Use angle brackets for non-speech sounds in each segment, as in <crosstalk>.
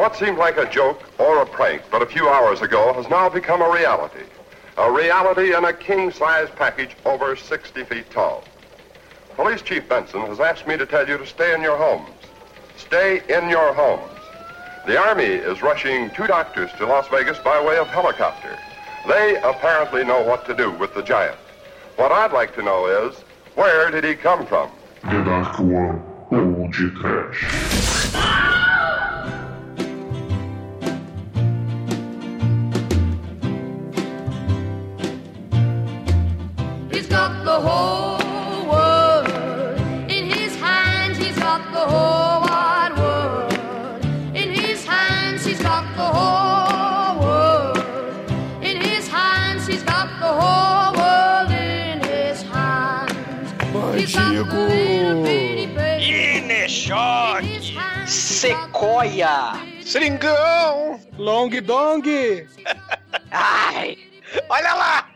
what seemed like a joke or a prank but a few hours ago has now become a reality. A reality in a king-size package over 60 feet tall. Police Chief Benson has asked me to tell you to stay in your homes. Stay in your homes. The Army is rushing two doctors to Las Vegas by way of helicopter. They apparently know what to do with the giant. What I'd like to know is, where did he come from? The Dark One, Old Trash. He's got the whole world in his hands. He's got the whole wide world in his hands. He's got the whole world in his hands. He's got the whole world in his hands. He's got the little bitty baby. Sequoia, Seringão! Long Dong! <laughs> ai, olha lá,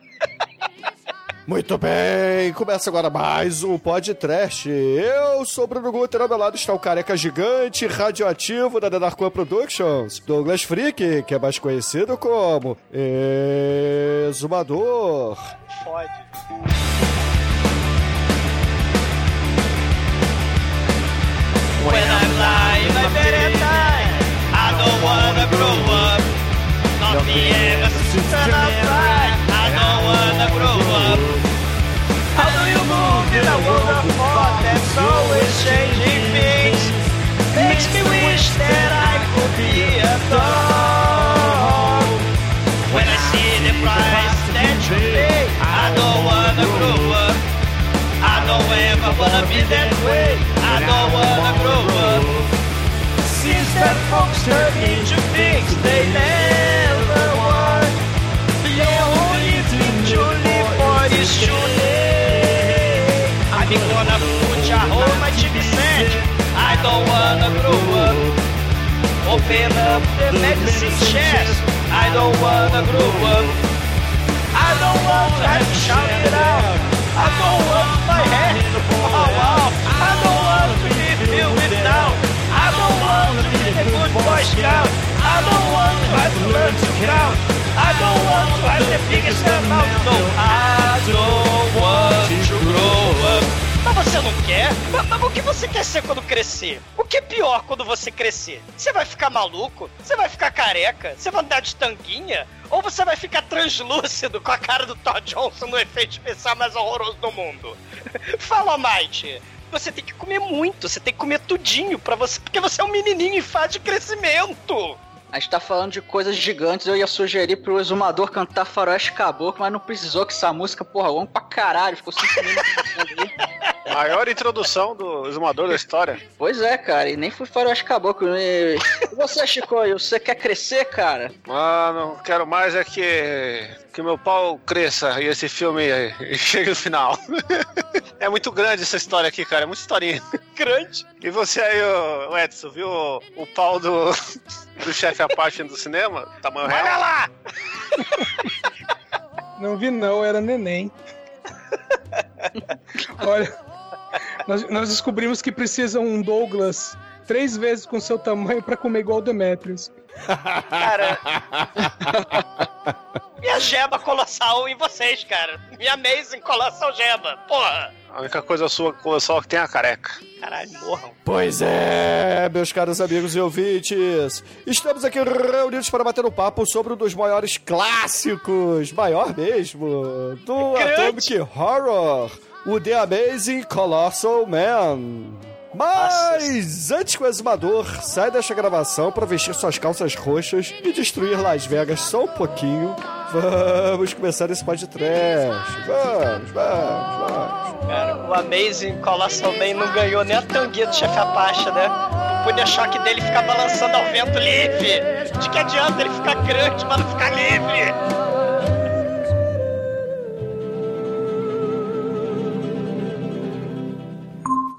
Muito bem, começa agora mais um podcast. Eu sou o Bruno Guter, ao meu lado está o careca gigante radioativo da Denarcoa Productions, Douglas Freak, que é mais conhecido como Exumador. fode. When I'm lying, my better die. I don't wanna grow up. Not be ever since I'm don't wanna grow. How do you move in a world of changing things? Makes me wish that I could be a dog. When I see the price that you pay, I don't wanna grow up. I don't ever wanna be that way. I don't wanna grow up. Since that folks things they I'm gonna put a hole my chicken set. I don't wanna grow up. Open up the medicine chest. I don't wanna grow up. I don't want to have to shout it out. I don't want my head to fall out. I don't want to be filled with doubt. I don't want to be a good boy scout. I don't want to have to learn to count. I don't want to have the biggest amount. No, I don't você não quer? Mas, mas o que você quer ser quando crescer? O que é pior quando você crescer? Você vai ficar maluco? Você vai ficar careca? Você vai andar de tanguinha? Ou você vai ficar translúcido com a cara do Todd Johnson no efeito especial mais horroroso do mundo? <laughs> Fala, Might. Você tem que comer muito, você tem que comer tudinho para você, porque você é um menininho em fase de crescimento. A gente tá falando de coisas gigantes, eu ia sugerir pro exumador cantar Faroeste Caboclo, mas não precisou que essa música, porra, longa pra caralho, ficou cinco minutos ali. Maior introdução do exumador da história. Pois é, cara, e nem foi Faroeste Caboclo. E e você, Chico, você quer crescer, cara? Mano, quero mais é que, que meu pau cresça e esse filme <laughs> chegue no final. É muito grande essa história aqui, cara. É muita historinha. <laughs> Grande. E você aí, ô Edson, viu o, o pau do, do chefe Apache do cinema? Tamanho Olha real? lá! Não vi não, era neném. <laughs> Olha, nós, nós descobrimos que precisa um Douglas três vezes com seu tamanho pra comer igual o Demetrius. Cara. Minha geba colossal em vocês, cara. Minha amazing colossal geba. Porra. A única coisa sua colossal que tem é a careca. Caralho, morram. Pois é, meus caros amigos e ouvintes, estamos aqui reunidos para bater um papo sobre um dos maiores clássicos, maior mesmo, do Grande. Atomic Horror, o The Amazing Colossal Man. Mas antes que o exumador saia desta gravação para vestir suas calças roxas e destruir Las Vegas só um pouquinho, vamos começar esse podcast. Vamos, vamos, vamos. Cara, o Amazing Colossal Man não ganhou nem a tanguinha do chefe Apache, né? O punha choque dele ficar balançando ao vento livre. De que adianta ele ficar grande, mas não ficar livre?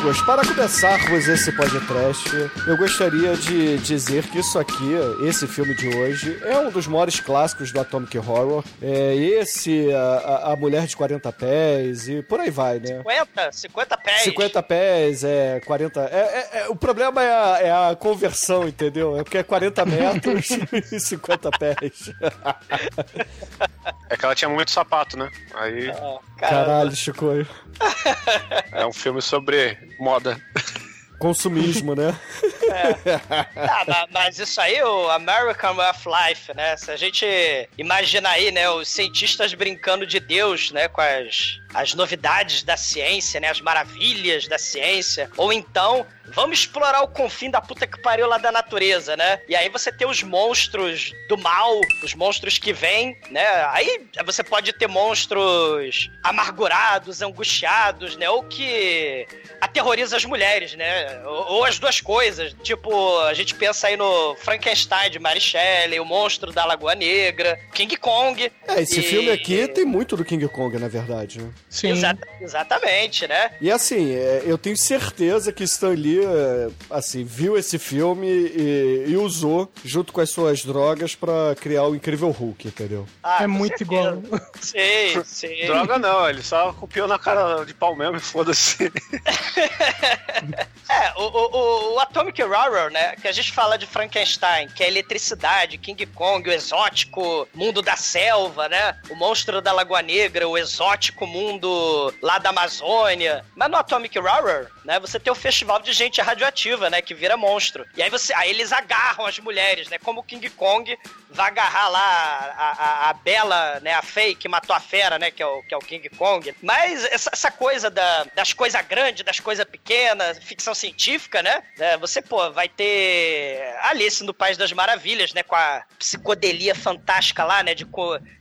Amigos, para começarmos esse podcast, eu gostaria de dizer que isso aqui, esse filme de hoje, é um dos maiores clássicos do Atomic Horror. É esse, a, a- Mulher de 40 Pés e por aí vai, né? 50, 50 pés. 50 pés, é 40. É, é- é- o problema é a, é a conversão, entendeu? É porque é 40 metros <laughs> e 50 pés. É que ela tinha muito sapato, né? Aí Caralho, Chico. é um filme sobre moda. Consumismo, né? <laughs> <laughs> Ah, ma- mas isso aí, o American Way of Life, né? Se a gente imagina aí, né, os cientistas brincando de Deus, né, com as, as novidades da ciência, né, as maravilhas da ciência, ou então vamos explorar o confim da puta que pariu lá da natureza, né? E aí você tem os monstros do mal, os monstros que vêm, né? Aí você pode ter monstros amargurados, angustiados, né? Ou que aterroriza as mulheres, né? Ou, ou as duas coisas. Tipo, a gente pensa aí no Frankenstein de Mary Shelley, o monstro da Lagoa Negra, King Kong. É, esse E- filme aqui tem muito do King Kong, na verdade, né? Sim. Exa- exatamente, né? E assim, é, eu tenho certeza que Stan Lee, é, assim, viu esse filme e, e usou, junto com as suas drogas, pra criar o Incrível Hulk, entendeu? Ah, É muito certeza. igual. Sim, <laughs> sim. Droga não, ele só copiou na cara de pau mesmo e foda-se. <laughs> É, o, o, o- o Atomic Horror, né? Que a gente fala de Frankenstein, que é eletricidade, King Kong, o exótico mundo da selva, né? O monstro da Lagoa Negra, o exótico mundo lá da Amazônia. Mas no Atomic Horror, né? Você tem o festival de gente radioativa, né? Que vira monstro. E aí você, aí eles agarram as mulheres, né? Como o King Kong vai agarrar lá a, a, a Bela, né? A Fei, que matou a fera, né? Que é o, que é o King Kong. Mas essa, essa coisa da- das coisas grandes, das coisas pequenas, ficção científica, né? É, você, pô, vai ter Alice no País das Maravilhas, né? Com a psicodelia fantástica lá, né? De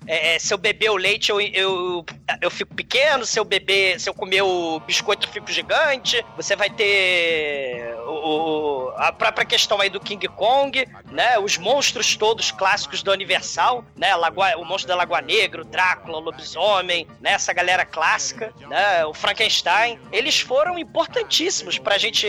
é, é, se eu beber o leite, eu, eu, eu fico pequeno. Se eu beber, se eu comer o biscoito, eu fico gigante. Você vai ter o, a própria questão aí do King Kong, né? Os monstros todos clássicos da Universal, né? Lagoa, o monstro da Lagoa Negra, o Drácula, o lobisomem, né? Essa galera clássica, né? O Frankenstein. Eles foram importantíssimos pra gente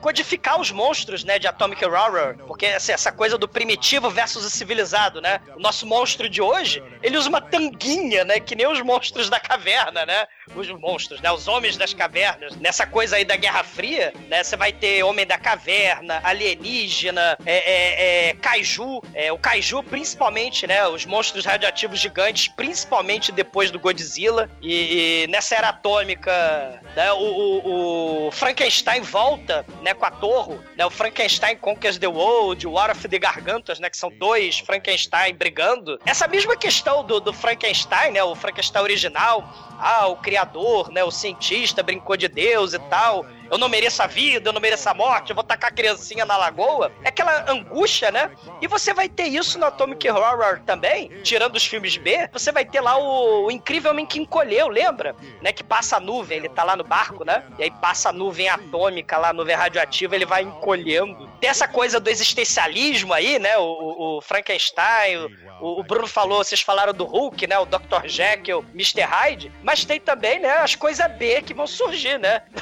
codificar os monstros, né? De Atomic Horror. Porque assim, essa coisa do primitivo versus o civilizado, né? O nosso monstro de hoje, ele usa uma tanguinha, né? Que nem os monstros da caverna, né? Os monstros, né? Os homens das cavernas. Nessa coisa aí da Guerra Fria, né? Você vai ter Homem da Caverna, Alienígena, é, é, é, Kaiju. É, o Kaiju, principalmente, né? Os monstros radioativos gigantes, principalmente depois do Godzilla. E, e nessa era atômica, né? O, o- o Frankenstein volta, né? Com a Torre, né? O Frankenstein Conquers the World, o War of the Gargantas, né? Que são dois Frankenstein brigando. Essa mesma questão do, do Frankenstein, né? O Frankenstein original. Ah, o criador, né? O cientista brincou de Deus e tal. Eu não mereço a vida, eu não mereço a morte, eu vou tacar a criancinha na lagoa. É aquela angústia, né? E você vai ter isso no Atomic Horror também, tirando os filmes B. Você vai ter lá o, o incrível homem que encolheu, lembra? Né? Que passa a nuvem, ele tá lá no barco, né? E aí passa a nuvem atômica lá, a nuvem radioativa, ele vai encolhendo. Tem essa coisa do existencialismo aí, né? O, o- o Frankenstein, o, o Bruno falou, vocês falaram do Hulk, né? O Dr. Jekyll, Mr. Hyde. Mas tem também, né? As coisas B que vão surgir, né? <laughs>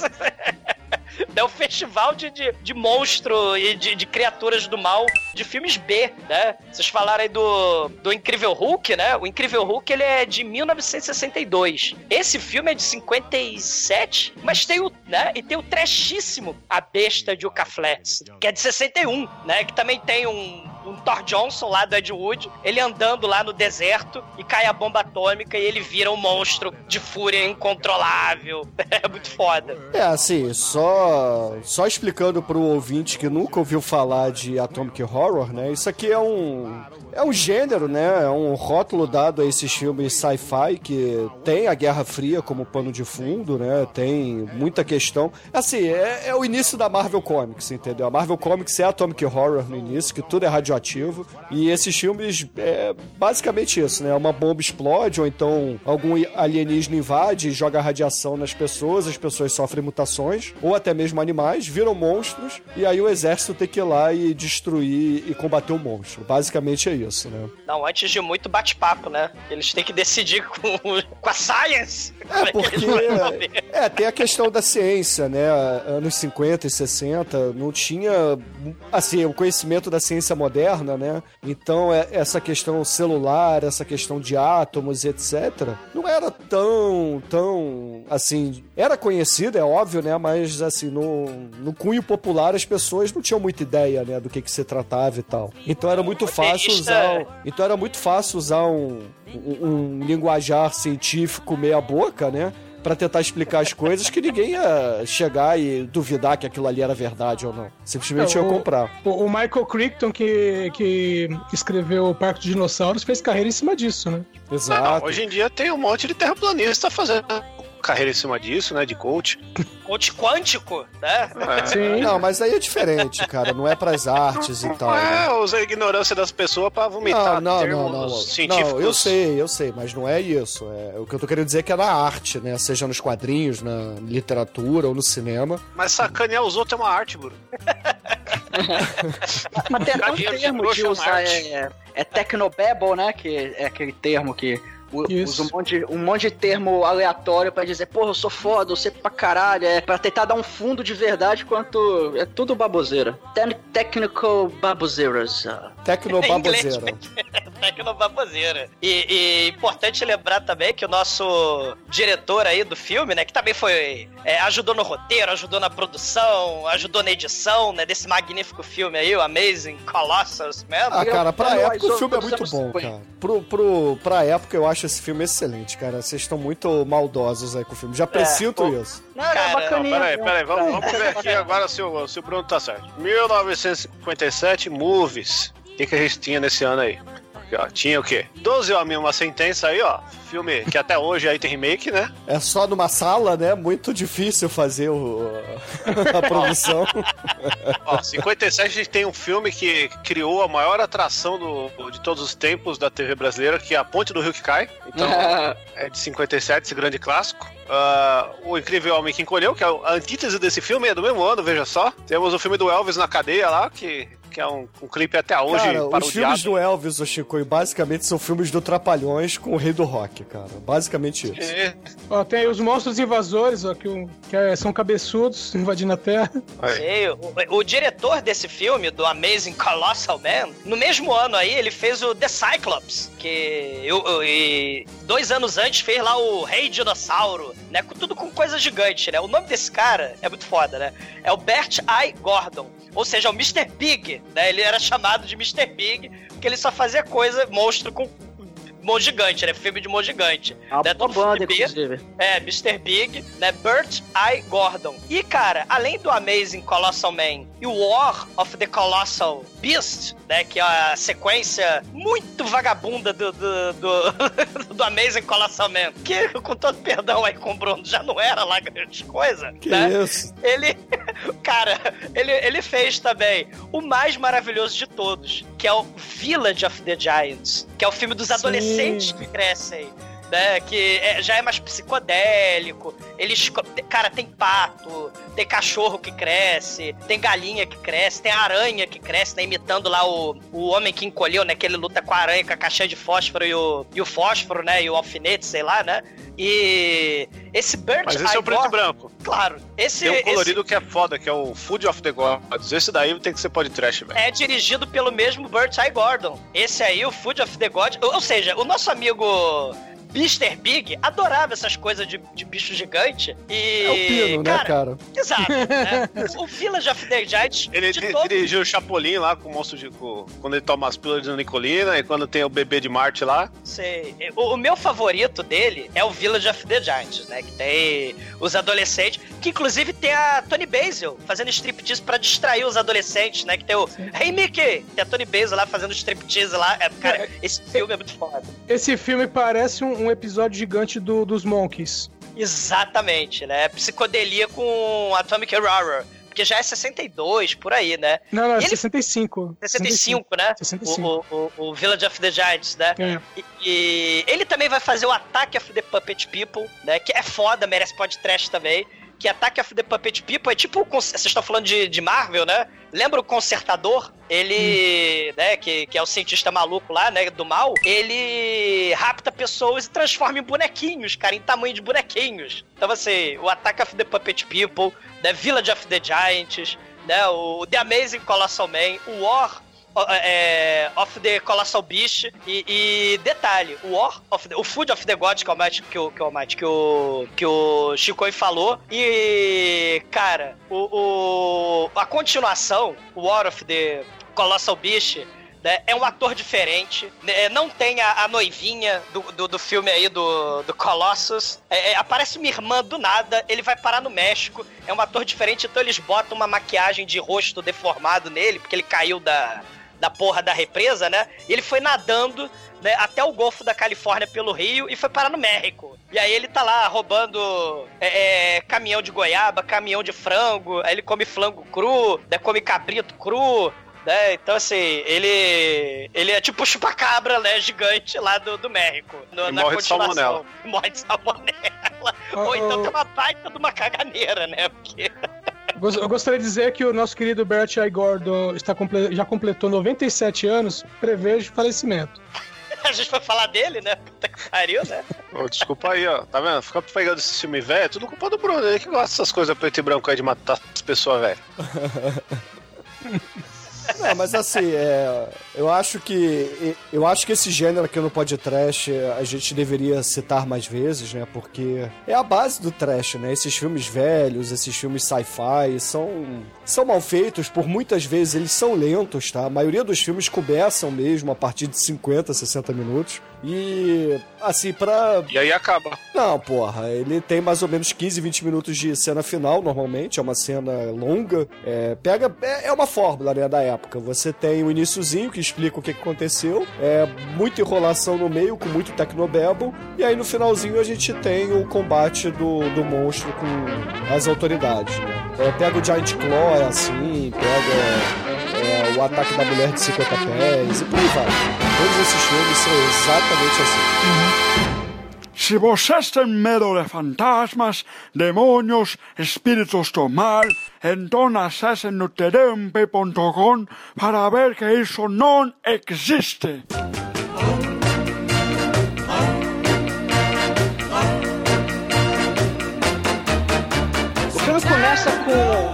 <laughs> É o festival de, de, de monstro e de, de criaturas do mal de filmes B, né? Vocês falaram aí do, do Incrível Hulk, né? O Incrível Hulk, ele é de 1962. Esse filme é de 57, mas tem o, né? E tem o trashíssimo A Besta de Flats, que é de 61, né? Que também tem um, um Thor Johnson lá do Ed Wood, ele andando lá no deserto e cai a bomba atômica e ele vira um monstro de fúria incontrolável. <laughs> É muito foda. É, assim, só, só explicando pro ouvinte que nunca ouviu falar de Atomic Horror, né? Isso aqui é um, é um gênero, né? É um rótulo dado a esses filmes sci-fi que tem a Guerra Fria como pano de fundo, né? Tem muita questão. Assim, é, é o início da Marvel Comics, entendeu? A Marvel Comics é Atomic Horror no início, que tudo é radioativo E esses filmes é basicamente isso, né? Uma bomba explode, ou então algum alienígena invade e joga radiação nas pessoas, as pessoas sofrem mutações, ou até mesmo animais, viram monstros, e aí o exército tem que ir lá e destruir e combater o monstro. Basicamente é isso, né? Não, antes de muito bate-papo, né? Eles têm que decidir com, <laughs> com a science. É eles porque. É, tem a questão da ciência, né? Anos 50 e 60 não tinha assim, o conhecimento da ciência moderna, né? Então, é- essa questão celular, essa questão de átomos, etc., não era tão, tão, assim, era conhecida, é óbvio, né? Mas, assim, no, no cunho popular as pessoas não tinham muita ideia, né? Do que que se tratava e tal. Então era muito fácil usar, então era muito fácil usar um, um, um linguajar científico meia boca, né? Pra tentar explicar as coisas que ninguém ia chegar e duvidar que aquilo ali era verdade ou não. Simplesmente Não, ia o- comprar. O, o Michael Crichton, que, que escreveu o Parque dos Dinossauros, fez carreira em cima disso, né? Não, Exato. hoje em dia tem um monte de terraplanista fazendo carreira em cima disso, né? De coach. Coach quântico, né? É. Sim. Não, mas aí é diferente, cara. Não é pras artes e tal. né? É, usa a ignorância das pessoas pra Não, vomitar não, termos não, não. científicos. Não, eu sei, eu sei, mas não é isso. É, o que eu tô querendo dizer é que é na arte, né? Seja nos quadrinhos, na literatura ou no cinema. Mas sacanear os outros é uma arte, Bruno. Mas tem até um termo de usar, Marte. é, é technobabble, né? Que é aquele termo que. Usa um monte, um monte de termo aleatório pra dizer, porra, eu sou foda, eu sei pra caralho, é pra tentar dar um fundo de verdade quanto é tudo baboseira. Te- technical baboseiras. ah. Tecnobaboseira. <laughs> <laughs> Tecnobaboseira. E, e importante lembrar também que o nosso diretor aí do filme, né, que também foi. é, ajudou no roteiro, ajudou na produção, ajudou na edição, né, desse magnífico filme aí, o Amazing Colossus Man. Ah, cara, pra Eu- eu- época o eu- filme é muito bom, eu- cara. Pro, pro, pra época eu acho esse filme excelente, cara. Vocês estão muito maldosos aí com o filme. Já presinto pô. isso. Não, era Cara, bacaninha. Peraí, né? peraí, vamos, vamos ver aqui agora se o, se o Bruno tá certo. 1957, Movies. O que, que a gente tinha nesse ano aí? Aqui, ó, tinha o quê? 12 Homens e uma Sentença aí, ó. Filme que até hoje aí tem remake, né? É só numa sala, né? Muito difícil fazer o, <laughs> a produção. Ó, 57 a gente tem um filme que criou a maior atração do- de todos os tempos da TV brasileira, que é A Ponte do Rio que Cai. Então, <laughs> é de 57, esse grande clássico. Ah, o Incrível Homem que Encolheu, que é a antítese desse filme, é do mesmo ano, veja só. Temos o filme do Elvis na cadeia lá, que, que é um, um clipe até hoje Cara, os parodiado. filmes do Elvis, o Chico, basicamente são filmes do Trapalhões com o Rei do Rock, cara. Basicamente isso. É, Ó, tem aí os monstros invasores, ó, que, que é- são cabeçudos <laughs> invadindo a Terra. Sei, o, o diretor desse filme, do Amazing Colossal Man, no mesmo ano aí, ele fez o The Cyclops, que eu, eu- e dois anos antes fez lá o Rei Dinossauro, né? com- Tudo com coisa gigante, né? O nome desse cara é muito foda, né? É o Bert I. Gordon. Ou seja, o Mr. Big, né? Ele era chamado de Mr. Big, porque ele só fazia coisa, monstro com monstro gigante, né? Filme de monstro gigante. É uma né? Tudo banda, B, inclusive. é, Mr. Big, né? Burt I. Gordon. E, cara, além do Amazing Colossal Man e o War of the Colossal Beast, né? Que é a sequência muito vagabunda do, do, do, <laughs> do Amazing Colossal Man. Que, com todo perdão aí com o Bruno, já não era lá grande coisa. Que né? isso? Ele, <laughs> cara, ele, ele fez também o mais maravilhoso de todos, que é o Village of the Giants, que é o filme dos adolescentes que crescem. Né, que é- já é mais psicodélico. Eles. Cara, tem pato, tem cachorro que cresce, tem galinha que cresce, tem aranha que cresce, né? Imitando lá o, o homem que encolheu, né? Que ele luta com a aranha, com a caixinha de fósforo e o, e o fósforo, né? E o alfinete, sei lá, né? E esse Burt Mas esse é o preto e branco. Claro. Esse, Tem um esse- colorido que é foda, que é o Food of the Gods. Esse daí tem que ser pode trash, velho. é dirigido pelo mesmo Burt I. Gordon. Esse aí, o Food of the God. Ou, ou seja, o nosso amigo Mr. Big adorava essas coisas de, de bicho gigante. E. É o Pino, né, cara? Exato. né? <laughs> O Village of the Giants. Ele de todo- dirigiu o Chapolin lá com o monstro de. com- quando ele toma as pílulas de Nicolina e quando tem o bebê de Marte lá. Sei. O, o meu favorito dele é o Village of the Giants, né? Que tem os adolescentes, que inclusive tem a Tony Basil fazendo striptease pra distrair os adolescentes, né? Que tem o Hey Mickey! Tem a Tony Basil lá fazendo striptease lá. É, cara, esse filme é muito foda. Esse filme parece um, um episódio gigante do- dos Monkeys. Exatamente, né? Psicodelia com Atomic Horror. Porque já é 62, por aí, né? Não, não, é E ele- 65. 65, né? 65. O, o, o, o Village of the Giants, né? É. E, e ele também vai fazer o Attack of the Puppet People, né? Que é foda, merece podcast também. Que Attack of the Puppet People é tipo. Vocês estão falando de, de Marvel, né? Lembra o Consertador? Ele, né, que, que é o cientista maluco lá, né, do mal, ele rapta pessoas e transforma em bonequinhos, cara, em tamanho de bonequinhos. Então, assim, o Attack of the Puppet People, né, Village of the Giants, né, o The Amazing Colossal Man, o War é, of the Colossal Beast e, e detalhe, o War the, o Food of the Gods que é o Might, que o que o Might, que o que o Chico falou e cara, o, o- a continuação, o War of the Colossal Beast né, é um ator diferente, né, não tem a, a noivinha do, do, do filme aí do, do Colossus. É, é, aparece uma irmã do nada, ele vai parar no México, é um ator diferente, então eles botam uma maquiagem de rosto deformado nele, porque ele caiu da, da porra da represa, né? E ele foi nadando né, até o Golfo da Califórnia pelo Rio e foi parar no México. E aí ele tá lá roubando é, é, caminhão de goiaba, caminhão de frango, aí ele come frango cru, né, come cabrito cru, né? Então, assim, ele. Ele é tipo o chupacabra, né? Gigante lá do, do México. no- E na morre de continuação. salmonela. Morre de salmonela. Oh, Ou então oh. tem uma baita de uma caganeira, né? Porque. Eu gostaria de dizer que o nosso querido Bert I. Gordon está comple- já completou 97 anos, prevejo falecimento. <laughs> A gente vai falar dele, né? Puta que pariu, né? Ô, desculpa aí, ó. Tá vendo? Fica pegando esse filme velho, é tudo culpa do Bruno. Ele que gosta dessas coisas preto e branco aí de matar as pessoas velhas. <laughs> Não, mas assim, é, eu acho que eu acho que esse gênero aqui no podcast a gente deveria citar mais vezes, né? Porque é a base do trash, né? Esses filmes velhos, esses filmes sci-fi são são mal feitos, por muitas vezes eles são lentos, tá? A maioria dos filmes começam mesmo a partir de 50, 60 minutos. E assim, pra E aí acaba. não, porra, ele tem mais ou menos 15, 20 minutos de cena final, normalmente, é uma cena longa. É, pega. É, é uma fórmula, né, da época. Você tem o iniciozinho que explica o que, que aconteceu, é muita enrolação no meio, com muito tecnobabble, e aí no finalzinho a gente tem o combate do, do monstro com as autoridades, né? É, pega o Giant Claw, é assim, pega é, o ataque da mulher de 50 pés, e por aí vai. Todos esses filmes são exatamente assim. Si vocês têm medo de fantasmas, demônios, espíritos do mal, então acessem no tdmp.com para ver que isso não existe. O filme começa com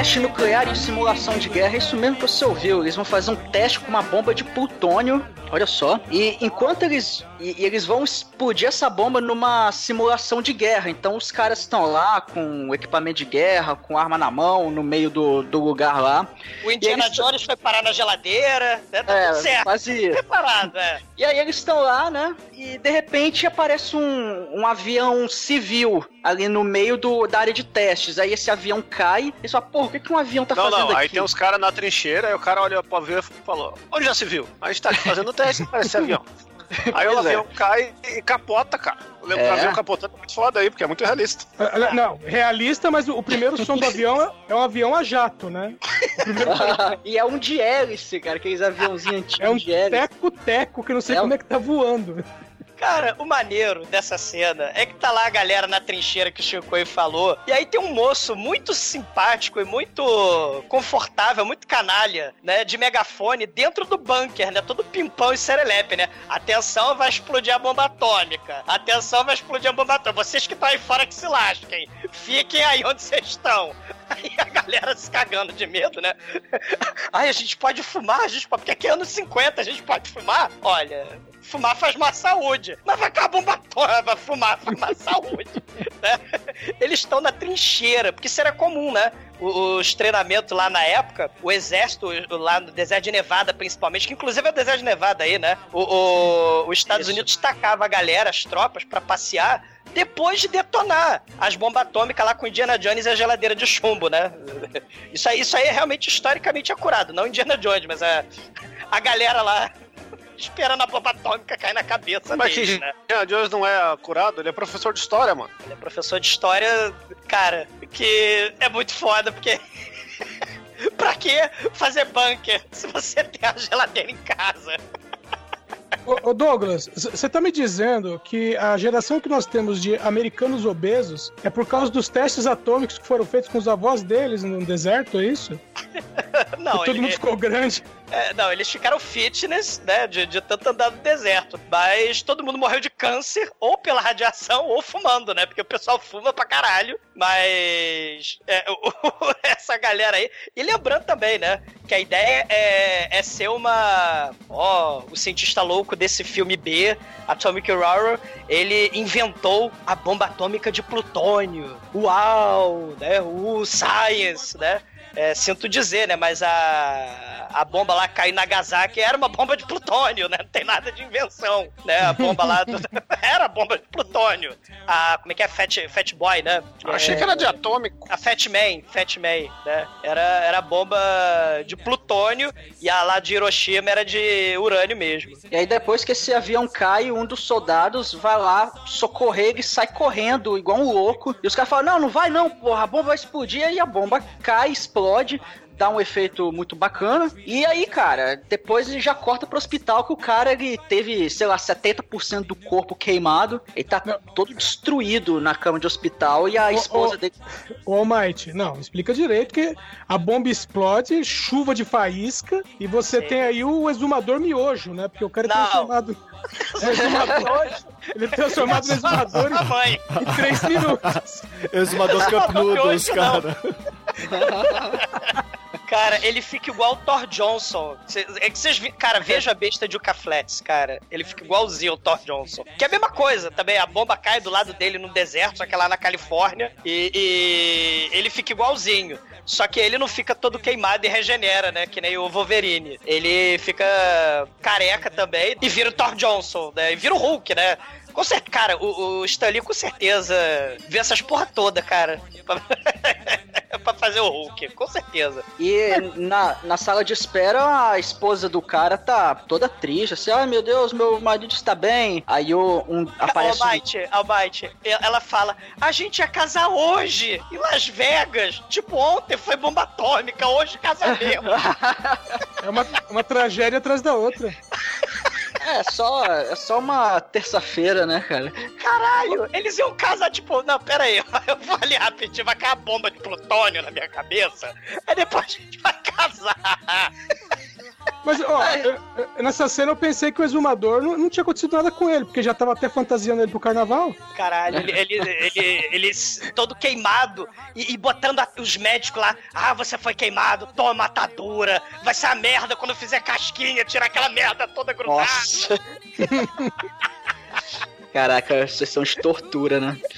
teste nuclear em simulação de guerra, é isso mesmo que você ouviu. Eles vão fazer um teste com uma bomba de plutônio, olha só. E enquanto eles. E, e eles vão explodir essa bomba numa simulação de guerra. Então os caras estão lá com equipamento de guerra, com arma na mão, no meio do, do lugar lá. O Indiana E eles- Jones foi parar na geladeira, né? Tá É, tudo certo. quase. Preparado, é. E aí eles estão lá, né? E de repente aparece um, um avião civil ali no meio do, da área de testes. Aí esse avião cai e só, o que, que um avião tá não, fazendo não, aqui? aí tem uns caras na trincheira, aí o cara olha pro avião e falou: Onde já se viu? A gente tá aqui fazendo teste, parece esse avião. <laughs> Aí o é. avião cai e capota, cara. Que É. o avião capotando é muito foda aí, porque é muito realista. Ah, Não, realista, mas o o primeiro som do avião é- é um avião a jato, né? O <laughs> e é um de hélice, cara, aqueles aviãozinhos antigos é um teco-teco que não sei É um- como é que tá voando. Cara, o maneiro dessa cena é que tá lá a galera na trincheira que o Coelho falou. E aí tem um moço muito simpático e muito confortável, muito canalha, né? De megafone dentro do bunker, né? Todo pimpão e serelepe, né? Atenção, vai explodir a bomba atômica. Atenção, vai explodir a bomba atômica. Vocês que estão aí fora que se lasquem. Fiquem aí onde vocês estão. <laughs> Aí a galera se cagando de medo, né? <laughs> Ai, a gente pode fumar, a gente pode. Porque aqui é anos 50, a gente pode fumar? Olha, fumar faz má saúde. Mas vai com a bomba toda, vai fumar faz má saúde. <laughs> né? Eles estão na trincheira, porque isso era comum, né? O- Os treinamentos lá na época, o exército, lá no deserto de Nevada, principalmente, que inclusive é o deserto de Nevada aí, né? O, o- os Estados Isso. Unidos tacava a galera, as tropas, pra passear depois de detonar as bombas atômicas lá com Indiana Jones e a geladeira de chumbo, né? <laughs> Isso aí, isso aí é realmente historicamente acurado, não Indiana Jones, mas a, a galera lá esperando a bomba atômica cair na cabeça Mas dele, que né? Indiana Jones não é curado, ele é professor de história, mano. Ele é professor de história, cara, que é muito foda, porque. <laughs> pra que fazer bunker se você <laughs> tem a geladeira em casa? Ô, Douglas, você tá me dizendo que a geração que nós temos de americanos obesos é por causa dos testes atômicos que foram feitos com os avós deles no deserto, é isso? <laughs> Não, que todo ele- mundo ficou grande. É, não, eles ficaram fitness, né, de, de tanto andar no deserto. Mas todo mundo morreu de câncer, ou pela radiação, ou fumando, né? Porque o pessoal fuma pra caralho. Mas é, <laughs> essa galera aí. E lembrando também, né? Que a ideia é, é ser uma. Ó, o cientista louco desse filme B, Atomic Horror, ele inventou a bomba atômica de plutônio. Uau! Né? O Science, né? É, sinto dizer, né? Mas a, a bomba lá caiu em Nagasaki era uma bomba de plutônio, né? Não tem nada de invenção, né? A bomba lá do- <laughs> era bomba de plutônio. A, como é que é? Fat, Fat Boy, né? Achei É, que era de atômico. A Fat Man, Fat Man, né? Era, era bomba de plutônio e a lá de Hiroshima era de urânio mesmo. E aí depois que esse avião cai, um dos soldados vai lá socorrer ele sai correndo igual um louco. E os caras falam, não, não vai não, porra, a bomba vai explodir. E a bomba cai, explode, dá um efeito muito bacana. E aí, cara, depois ele já corta pro hospital que o cara, ele teve, sei lá, 70% do corpo queimado. Ele tá todo destruído na cama de hospital e a Ô, esposa ô, dele... Ô, Almighty, não, explica direito que a bomba explode, chuva de faísca, e você tem aí o exumador miojo, né? Porque o cara é Não. transformado. <laughs> É exumador, ele é transformado no exumador em, Mãe, em três minutos. Exumador Cup Noodles, cara. Cara, ele fica igual o Thor Johnson. Cê- É que vocês Cara, veja a besta de Yucca Flats, cara. Ele fica igualzinho o Thor Johnson. Que é a mesma coisa também. A bomba cai do lado dele no deserto, só que é lá na Califórnia. E, e ele fica igualzinho. Só que ele não fica todo queimado e regenera, né? Que nem o Wolverine. Ele fica careca também e vira o Thor Johnson, né? E vira o Hulk, né? Com certeza, cara, o, o Stanley com certeza vê essas porra toda, cara. <laughs> pra fazer o Hulk, com certeza. E na, na sala de espera, a esposa do cara tá toda triste, assim, ai meu Deus, meu marido está bem. Aí o, um, aparece. um- Almighty, Almighty, ela fala: a gente ia casar hoje, em Las Vegas. Tipo, ontem foi bomba atômica, hoje casamento. <laughs> É uma, uma tragédia atrás da outra. <laughs> É só, é só uma terça-feira, né, cara? Caralho, eles iam casar, tipo, não, pera aí, <laughs> eu vou ali rapidinho, vai cair a bomba de plutônio na minha cabeça, aí depois a gente vai casar. Mas, ó, eu- nessa cena eu pensei que o exumador não, não tinha acontecido nada com ele, porque já tava até fantasiando ele pro carnaval. Caralho, ele, ele, ele, ele todo queimado e, e botando a- os médicos lá. Ah, você foi queimado, toma atadura. Vai ser a merda quando eu fizer casquinha, tirar aquela merda toda grudada. Nossa. <laughs> Caraca, sessão de tortura, né? <laughs>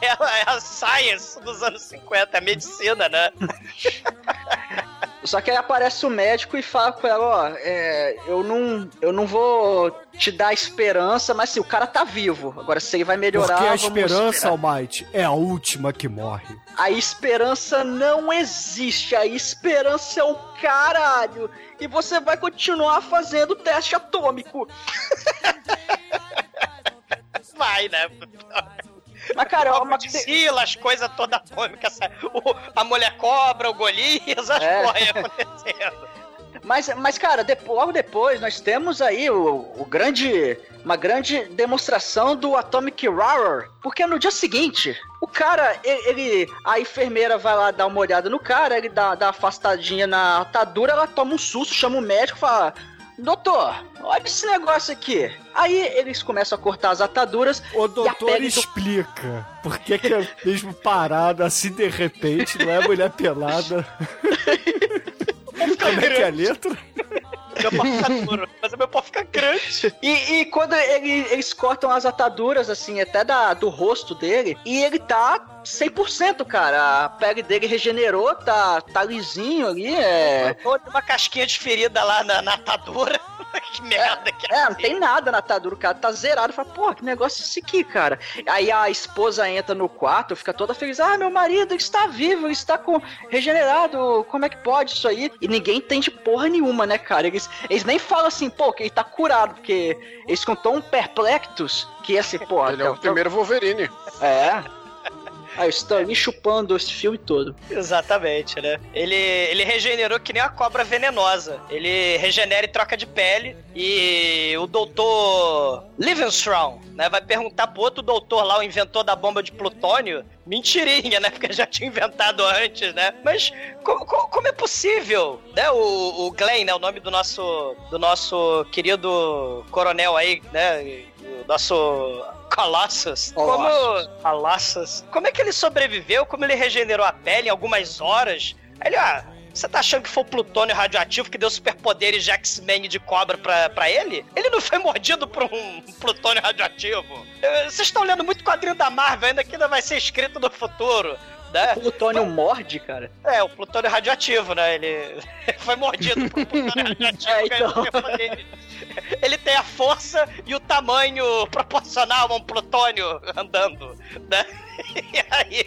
É, a- é a science dos anos 50, é a medicina, né? <laughs> Só que aí aparece o médico e fala com ela, ó, é, eu não, eu não vou te dar esperança, mas sim, o cara tá vivo. Agora se ele vai melhorar, Porque a esperança, esperar." Almighty, é a última que morre. A esperança não existe. A esperança é o caralho. E você vai continuar fazendo teste atômico. <laughs> Vai, né? <laughs> Mas, de tem- Sila, as coisas todas atômicas? O- a mulher cobra, o Golias, as É. aí acontecendo. <laughs> Mas, mas cara, depo- logo depois nós temos aí o, o grande. Uma grande demonstração do Atomic Horror. Porque no dia seguinte, o cara, ele. a enfermeira vai lá dar uma olhada no cara, ele dá, dá uma afastadinha na atadura, ela toma um susto, chama o médico e fala. Doutor, olha esse negócio aqui. Aí eles começam a cortar as ataduras. O e a doutor pele do explica por que, que é mesmo parado assim de repente, não é mulher pelada. Como é que é a letra? Meu pau fica duro, mas o meu pau fica grande. E, e quando ele- eles cortam as ataduras, assim, até da, do rosto dele, e ele tá 100%, cara. A pele dele regenerou, tá, tá lisinho ali, é... Uma casquinha de ferida lá na, na atadura. <laughs> que merda que É, não tem nada na atadura, o cara tá zerado. Fala, pô, que negócio é esse aqui, cara? Aí a esposa entra no quarto, fica toda feliz. Ah, meu marido está vivo, ele está com... regenerado, como é que pode isso aí? E ninguém entende porra nenhuma, né, cara? Eles, eles nem falam assim, pô, que ele tá curado, porque eles ficam tão perplexos que esse, porra... Ele é o primeiro Wolverine. É. Aí o Stan Lee chupando esse filme todo. Exatamente, né? Ele, ele regenerou que nem a cobra venenosa. Ele regenera e troca de pele. E o doutor Livingstone, né? Vai perguntar pro outro doutor lá, o inventor da bomba de plutônio. Mentirinha, né? Porque já tinha inventado antes, né? Mas co- co- como é possível, né? O, o Glenn, né? O nome do nosso, do nosso querido coronel aí, né? O nosso Colossus. Como. Colossus. Como é que ele sobreviveu? Como ele regenerou a pele em algumas horas? Aí Ele, ah, você tá achando que foi o plutônio radioativo que deu superpoderes de X-Men de cobra pra, pra ele? Ele não foi mordido por um <laughs> plutônio radioativo. Vocês estão lendo muito quadrinho da Marvel, ainda que ainda vai ser escrito no futuro. Né? Plutônio morde, cara. É, o plutônio radioativo, né? Ele <laughs> foi mordido por um plutônio <laughs> radioativo. É, então. Ele tem a força e o tamanho proporcional a um plutônio andando, né? <laughs> E aí.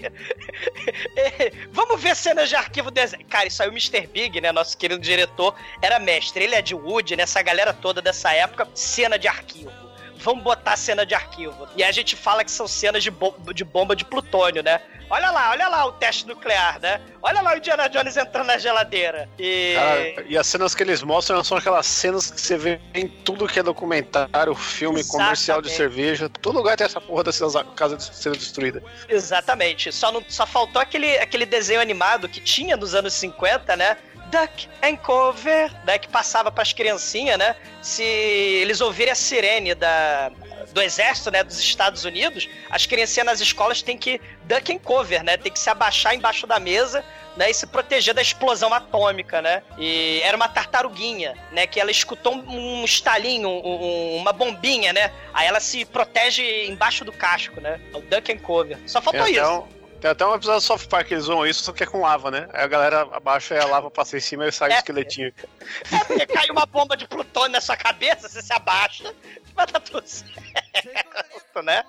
Vamos ver cenas de arquivo desenho. Cara, isso aí o Mr. Big, né? Nosso querido diretor, era mestre. Ele é de Wood, nessa galera toda dessa época, cena de arquivo. Vamos botar cena de arquivo. E a gente fala que são cenas de, bom- de bomba de plutônio, né? Olha lá, olha lá o teste nuclear, né? Olha lá o Indiana Jones entrando na geladeira. E. Cara, e as cenas que eles mostram são aquelas cenas que você vê em tudo que é documentário, filme, comercial de Exatamente. cerveja. Todo lugar tem essa porra dessas casas sendo destruída. Exatamente. Só, não, só faltou aquele, aquele desenho animado que tinha nos anos 50, né? Duck and Cover, né? Que passava pras criancinhas, né? Se eles ouvirem a sirene da, do exército, né? Dos Estados Unidos, as criancinhas nas escolas têm que duck and cover, né? Tem que se abaixar embaixo da mesa, né? E se proteger da explosão atômica, né? E era uma tartaruguinha, né? Que ela escutou um, um estalinho, um- um- uma bombinha, né? Aí ela se protege embaixo do casco, né? O duck and cover. Só faltou até, isso. Um, tem até um episódio do South Park que eles zoam isso, só que é com lava, né? Aí a galera abaixa e a lava passa em cima e sai o É. esqueletinho. É porque cai uma bomba de plutônio na sua cabeça, você se abaixa, vai dar tudo certo, né?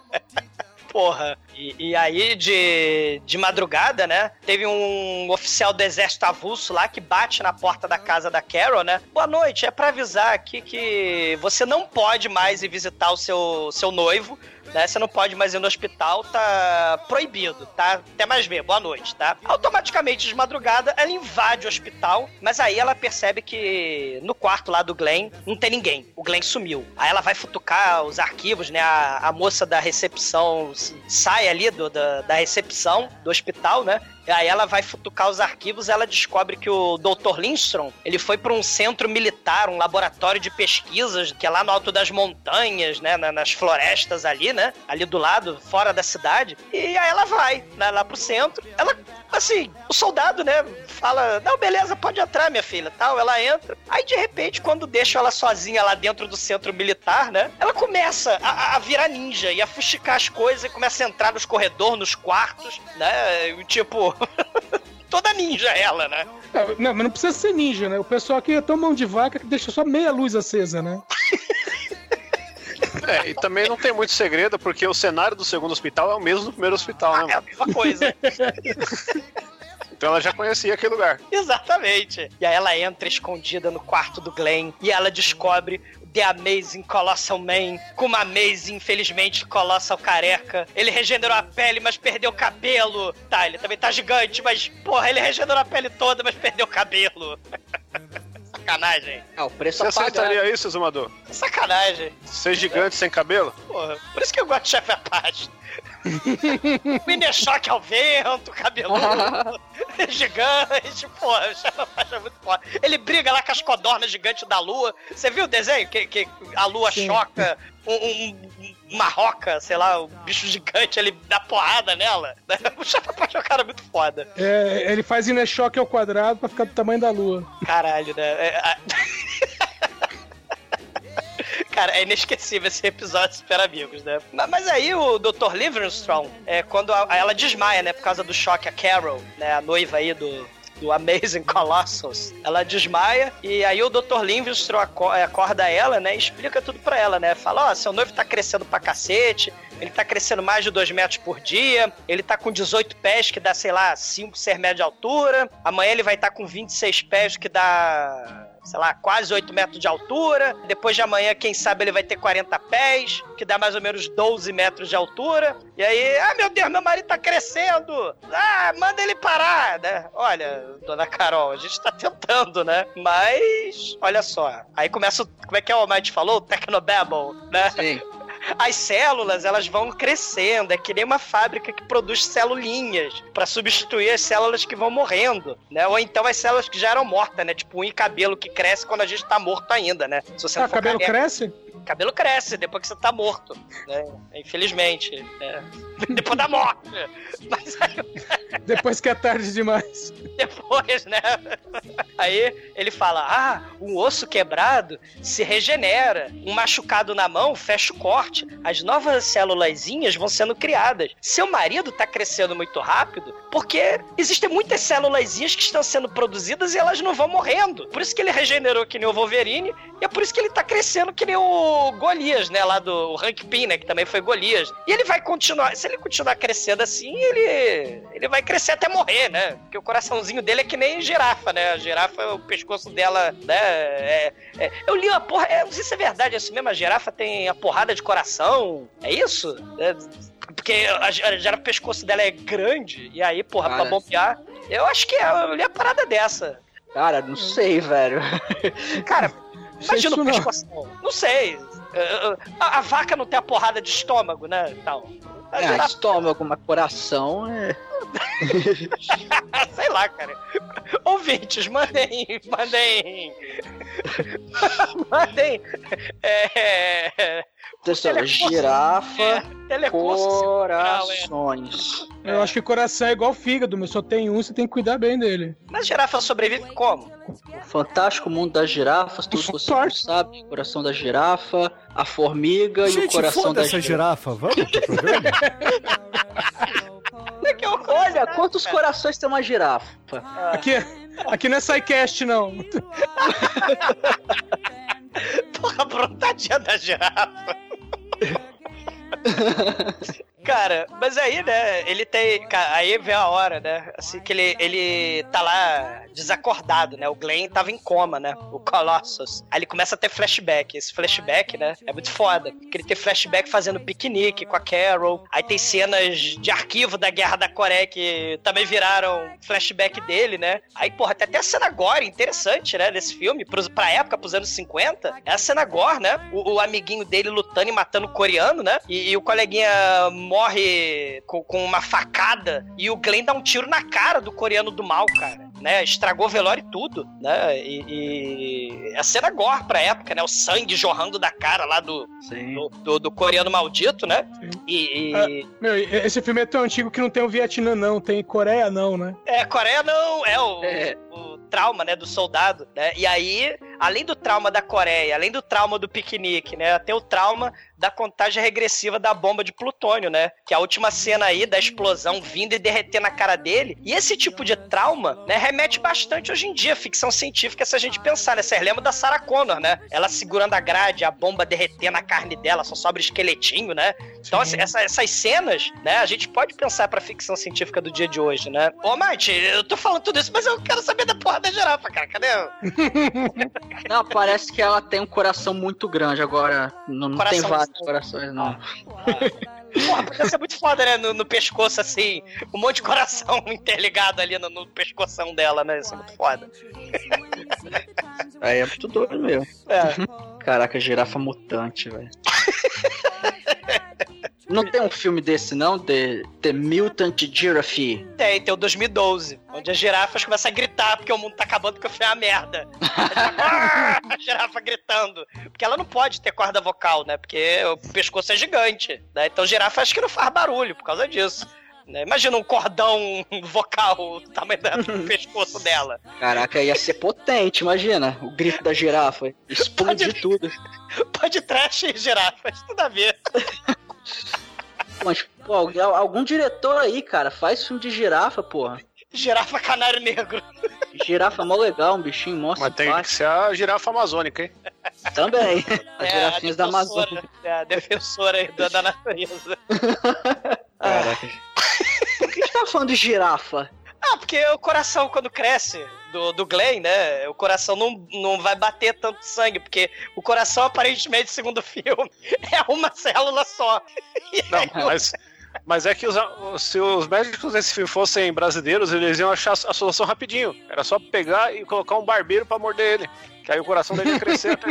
Porra. E, e aí, de, de madrugada, né? Teve um oficial do exército avulso lá que bate na porta da casa da Carol, né? Boa noite, é pra avisar aqui que você não pode mais ir visitar o seu, seu noivo. Né? Você não pode mais ir no hospital, tá proibido, tá? Até mais ver, boa noite, tá? Automaticamente, de madrugada, ela invade o hospital, mas aí ela percebe que no quarto lá do Glenn não tem ninguém. O Glenn sumiu. Aí ela vai futucar os arquivos, né? A, a moça da recepção sai ali do, da, da recepção do hospital, né? Aí ela vai futucar os arquivos ela descobre que o Dr. Lindstrom, ele foi para um centro militar, um laboratório de pesquisas, que é lá no alto das montanhas, né, na- nas florestas ali, né, ali do lado, fora da cidade. E aí ela vai né, lá pro centro. Ela, assim, o soldado, né, fala, não, beleza, pode entrar, minha filha, tal. Ela entra. Aí, de repente, quando deixam ela sozinha lá dentro do centro militar, né, ela começa a, a virar ninja e a fuxicar as coisas e começa a entrar nos corredores, nos quartos, né, tipo... <laughs> Toda ninja ela, né? É, Não, mas não precisa ser ninja, né? O pessoal aqui é tão mão de vaca que deixa só meia luz acesa, né? É, e também não tem muito segredo, porque o cenário do segundo hospital é o mesmo do primeiro hospital, né? É a mesma coisa. <laughs> Então ela já conhecia aquele lugar. <laughs> Exatamente. E aí ela entra escondida no quarto do Glenn e ela descobre The Amazing Colossal Man com uma Amazing, infelizmente, Colossal careca. Ele regenerou a pele, mas perdeu o cabelo. Tá, ele também tá gigante, mas, porra, ele regenerou a pele toda, mas perdeu o cabelo. <laughs> Sacanagem. Ah, o preço Você a pagar. aceitaria isso, Zumador? Sacanagem. Ser gigante sem cabelo? Porra. Por isso que eu gosto de chefe Apache. Mini choque ao vento, cabeludo, <laughs> gigante, porra, é muito foda. Ele briga lá com as codornas gigantes da lua. Você viu o desenho? Que, que a lua choca um, um- uma roca, sei lá, um bicho gigante, ele dá porrada nela. O chefe Apache é um cara muito foda. É, ele faz choque ao quadrado pra ficar do tamanho da lua. Caralho, né? É, a- <laughs> Cara, é inesquecível esse episódio de Super Amigos, né? Mas, aí o Dr. Livingstone, é, quando a- ela desmaia, né? Por causa do choque, a Carol, né? A noiva aí do, do Amazing Colossus. Ela desmaia e aí o Dr. Livingstone é, acorda ela, né? E explica tudo pra ela, né? Fala, ó, seu noivo tá crescendo pra cacete, ele tá crescendo mais de 2 metros por dia, ele tá com 18 pés, que dá, sei lá, 5, 6 metros de altura. Amanhã ele vai estar com 26 pés, que dá sei lá, quase 8 metros de altura. Depois de amanhã, quem sabe ele vai ter 40 pés, que dá mais ou menos 12 metros de altura. E aí, ah, meu Deus, meu marido tá crescendo. Ah, manda ele parar, né? Olha, dona Carol, a gente tá tentando, né? Mas, olha só. Aí começa, o, como é que é o Almighty falou? O Technobabble, né? Sim. As células, elas vão crescendo, é que nem uma fábrica que produz celulinhas pra substituir as células que vão morrendo, né? Ou então as células que já eram mortas, né? Tipo e cabelo que cresce quando a gente tá morto ainda, né? Se você Ah, cabelo careca. cresce? Cabelo cresce depois que você tá morto, né? Infelizmente, né? <laughs> Depois da morte. Mas aí, Depois que é tarde demais. depois, né? Aí ele fala: Ah, um osso quebrado se regenera. Um machucado na mão fecha o corte. As novas célulazinhas vão sendo criadas. Seu marido tá crescendo muito rápido porque existem muitas célulazinhas que estão sendo produzidas e elas não vão morrendo. Por isso que ele regenerou que nem o Wolverine e é por isso que ele tá crescendo que nem o Golias, né? Lá do Hank Pym, né? Que também foi Golias. E ele vai continuar. Se ele continuar crescendo assim, ele. Ele vai crescer até morrer, né? Porque o coraçãozinho dele é que nem girafa, né? A girafa, o pescoço dela, né? é- é- eu li uma porra. é, não sei se é verdade, é isso mesmo. A girafa tem a porrada de coração. É isso? É, porque a, a girafa, o pescoço dela é grande. E aí, porra, pra Cara. bombear. Eu acho que é, eu li a parada dessa. Cara, não sei, velho. Cara, imagina o não. pescoção. Não sei. É, é, A, a vaca não tem a porrada de estômago, né? Tal. É, estômago, mas coração é. <laughs> Sei lá, cara. Ouvintes, mandem. Mandem. <laughs> mandem. É. Atenção, girafa, é, cerebral, é. corações. Eu acho que coração é igual fígado, mas só tem um, você tem que cuidar bem dele. Mas girafa sobrevive como? Fantástico mundo das girafas, tudo que você não sabe. Coração da girafa, a formiga e o Gente, coração da essa girafa. girafa. Vamos pro programa? Horror, Olha, quantos corações tem uma girafa? Aqui, aqui não é SciCast, não. Porra, brontadinha da girafa. Cara, mas aí, né, ele tem. aí vem a hora, né? Assim, que ele, ele tá lá desacordado, né? O Glenn tava em coma, né? O Colossus. Aí ele começa a ter flashback. Esse flashback, né? É muito foda. Porque ele tem flashback fazendo piquenique com a Carol. Aí tem cenas de arquivo da Guerra da Coreia que também viraram flashback dele, né? Aí, porra, tem até a cena gore interessante, né? Desse filme, pra época, pros anos 50. É a cena gore, né? O, o amiguinho dele lutando e matando o coreano, né? E, e o coleguinha morre com, com uma facada e o Glenn dá um tiro na cara do coreano do mal, cara. Né? Estragou o velório e tudo, né? E, e a cena gore pra época, né? O sangue jorrando da cara lá do, do, do- do coreano maldito, né? E, e- Meu, esse filme é tão antigo que não tem o Vietnã, não. Tem Coreia, não, né? É, Coreia não, é o, É. o trauma, né, do soldado, né? E aí, além do trauma da Coreia, além do trauma do piquenique, né, tem o trauma da contagem regressiva da bomba de plutônio, né? Que é a última cena aí da explosão vindo e derreter na cara dele. E esse tipo de trauma, né, remete bastante hoje em dia, ficção científica, se a gente pensar, né? Vocês lembram da Sarah Connor, né? Ela segurando a grade, a bomba derretendo a carne dela, só sobra esqueletinho, né? Então, assim, essa- essas cenas, né, a gente pode pensar pra ficção científica do dia de hoje, né? Ô, Mate, eu tô falando tudo isso, mas eu quero saber da porra da girafa, cara. Cadê? <laughs> Não, parece que ela tem um coração muito grande. Agora, não, não tem vários corações, não. Porra, podia ser muito foda, né? No, no pescoço, assim, um monte de coração <laughs> interligado ali no, no pescoção dela, né? Isso é muito foda. Aí é muito doido mesmo. É. Caraca, girafa mutante, velho. <laughs> Não tem um filme desse, não? The, The Mutant Giraffe. Tem, tem o 2012, onde as girafas começam a gritar porque o mundo tá acabando porque eu fiz uma merda. <laughs> A girafa gritando. Porque ela não pode ter corda vocal, né? Porque o pescoço é gigante. Né? Então girafa acho que não faz barulho por causa disso. né? Imagina um cordão <laughs> vocal do tamanho do pescoço dela. Caraca, ia ser potente, imagina. O grito da girafa. Explodir tudo. <laughs> Pode trash girafas, tudo a ver. Mas, pô, alguém- algum diretor aí, cara, faz filme de girafa, porra. Girafa canário negro. Girafa é mó legal, um bichinho mó Mas tem que ser a girafa amazônica, hein? Também. <laughs> As É, girafinhas da defensora- Amazônia. É, a defensora aí da, da natureza. <laughs> Caraca. Por que a gente tá falando de girafa? Porque o coração, quando cresce do, do Glenn, né? O coração não, não vai bater tanto sangue, porque o coração, aparentemente, segundo o filme, <laughs> é uma célula só. E <laughs> aí, Não, mas, mas é que os, se os médicos desse filme fossem brasileiros, eles iam achar a solução rapidinho. Era só pegar e colocar um barbeiro pra morder ele. Que aí o coração dele ia crescer <laughs>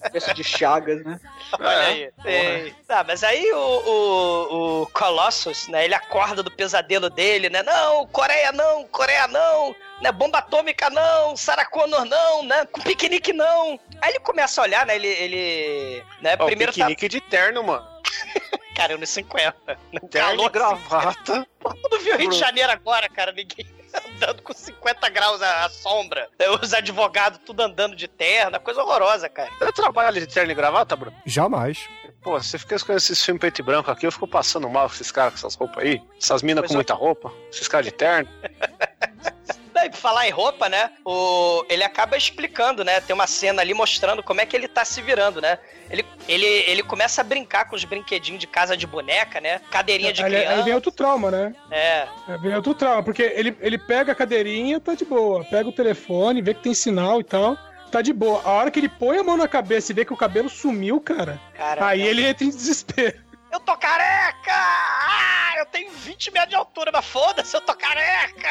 Cabeça de chagas, né? Olha aí. Sei. Tá, mas aí o, o, o Colossus, né? Ele acorda do pesadelo dele, né? Não, Coreia não, Coreia não, né? Bomba atômica não, Sarah Connor não, né? Com piquenique não. Aí ele começa a olhar, né? Ele. ele né? Ó, Primeiro tá. piquenique de terno, mano. <laughs> Cara, anos 50. No Terno calor gravata. Tu não viu o Rio de Janeiro agora, cara? Ninguém <laughs> andando com 50 graus à sombra. Os advogados tudo andando de terno, coisa horrorosa, cara. Você trabalha de terno e gravata, Bruno? Jamais. Pô, você fica com esses filmes preto e branco aqui, eu fico passando mal com esses caras com essas roupas aí. Essas minas com é. muita roupa. Esses caras de terno. <laughs> Daí, pra falar em roupa, né? O... Ele acaba explicando, né? Tem uma cena ali mostrando como é que ele tá se virando, né? Ele, ele, ele começa a brincar com os brinquedinhos de casa de boneca, né? Cadeirinha de Aí, aí criança. vem outro trauma, né? É. É, Vem outro trauma, porque ele, ele pega a cadeirinha, tá de boa. Pega o telefone, vê que tem sinal e tal. Tá de boa. A hora que ele põe a mão na cabeça e vê que o cabelo sumiu, cara. Cara, aí ele entra em desespero. Eu tô careca! Ah, eu tenho 20 metros de altura, mas foda-se, eu tô careca!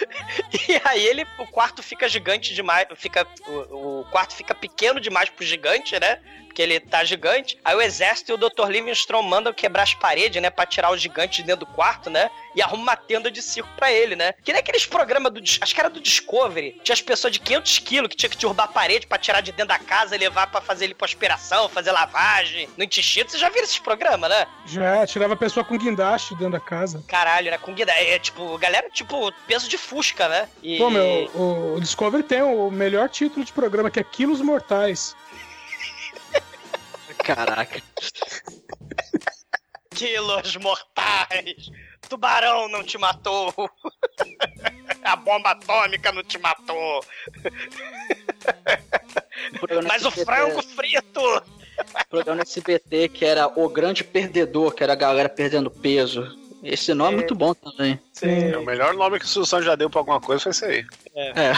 <laughs> E aí ele, o quarto fica gigante demais, fica, o, o quarto fica pequeno demais pro gigante, né? Porque ele tá gigante. Aí o exército e o Dr. Livingstone mandam quebrar as paredes, né? Pra tirar o gigante de dentro do quarto, né? E arruma uma tenda de circo pra ele, né? Que nem aqueles programas do. Acho que era do Discovery. Tinha as pessoas de 500 quilos que tinha que derrubar a parede pra tirar de dentro da casa e levar pra fazer lipoaspiração, fazer lavagem no intestino. Você já viu esses programas, né? Já tirava a pessoa com guindaste dentro da casa. Caralho, né? Com guida. É tipo, galera, tipo, peso de fusca, né? E... Pô, meu, o, o Discovery tem o melhor título de programa, que é Quilos Mortais. Caraca. <laughs> Quilos mortais! Tubarão não te matou! <laughs> A bomba atômica não te matou! Programa Mas o frango frito! Programa SBT que era O Grande Perdedor, que era a galera perdendo peso. Esse nome é muito bom também. É, o melhor nome que o Susan já deu pra alguma coisa foi esse aí. É.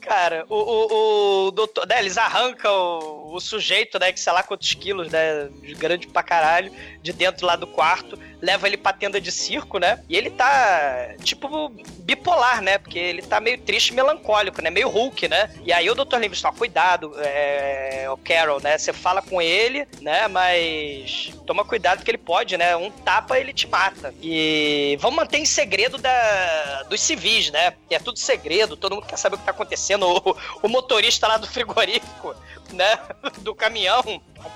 Cara, o, o, o doutor. Né, eles arrancam o, o sujeito, né? Que sei lá quantos quilos, né? Grande pra caralho, de dentro lá do quarto, leva ele pra tenda de circo, né? E ele tá, tipo, bipolar, né? Porque ele tá meio triste e melancólico, né? Meio Hulk, né? E aí o Dr. Livingstone, cuidado, é, o Carol, né? Você fala com ele, né? Mas toma cuidado porque ele pode, né? Um tapa ele te mata. E vamos manter em segredo da, dos civis, né? É tudo segredo, todo mundo quer saber o que tá acontecendo. O, o motorista lá do frigorífico, né? Do caminhão,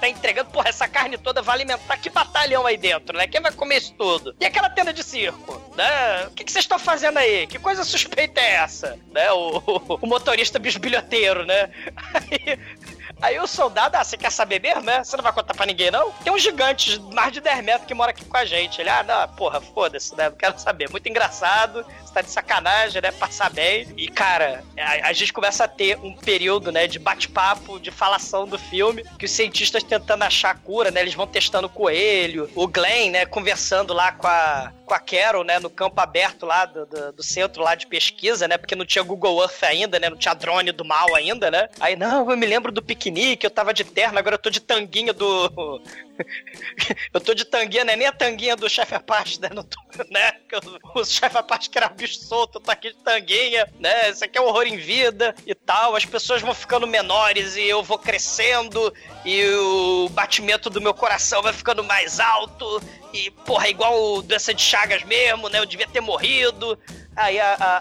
tá entregando, porra, essa carne toda vai alimentar que batalhão aí dentro, né? Quem vai comer isso tudo? E aquela tenda de circo, né? O que que vocês estão fazendo aí? Que coisa suspeita é essa? Né? O, o, o motorista bisbilhoteiro, né? Aí, Aí o soldado, ah, você quer saber mesmo, né? Você não vai contar pra ninguém, não? Tem um gigante mais de 10 metros que mora aqui com a gente. Ele, ah, não, porra, foda-se, né? Não quero saber. Muito engraçado, você tá de sacanagem, né? Passar bem. E, cara, a, a gente começa a ter um período, né, de bate-papo, de falação do filme, que os cientistas tentando achar a cura, né? Eles vão testando o coelho, o Glenn, né, conversando lá com a, com a Carol, né, no campo aberto lá do, do, do centro lá de pesquisa, né? Porque não tinha Google Earth ainda, né? Não tinha drone do mal ainda, né? Aí, não, eu me lembro do piquenique, eu tava de terno, agora eu tô de tanguinha do. <laughs> eu tô de tanguinha, né? Nem a tanguinha do chefe Apache, né? Não tô, né? O chefe Apache que era bicho solto, tô aqui de tanguinha, né? Isso aqui é um horror em vida e tal. As pessoas vão ficando menores e eu vou crescendo e o batimento do meu coração vai ficando mais alto. E, porra, é igual doença de Chagas mesmo, né? Eu devia ter morrido. Aí a, a,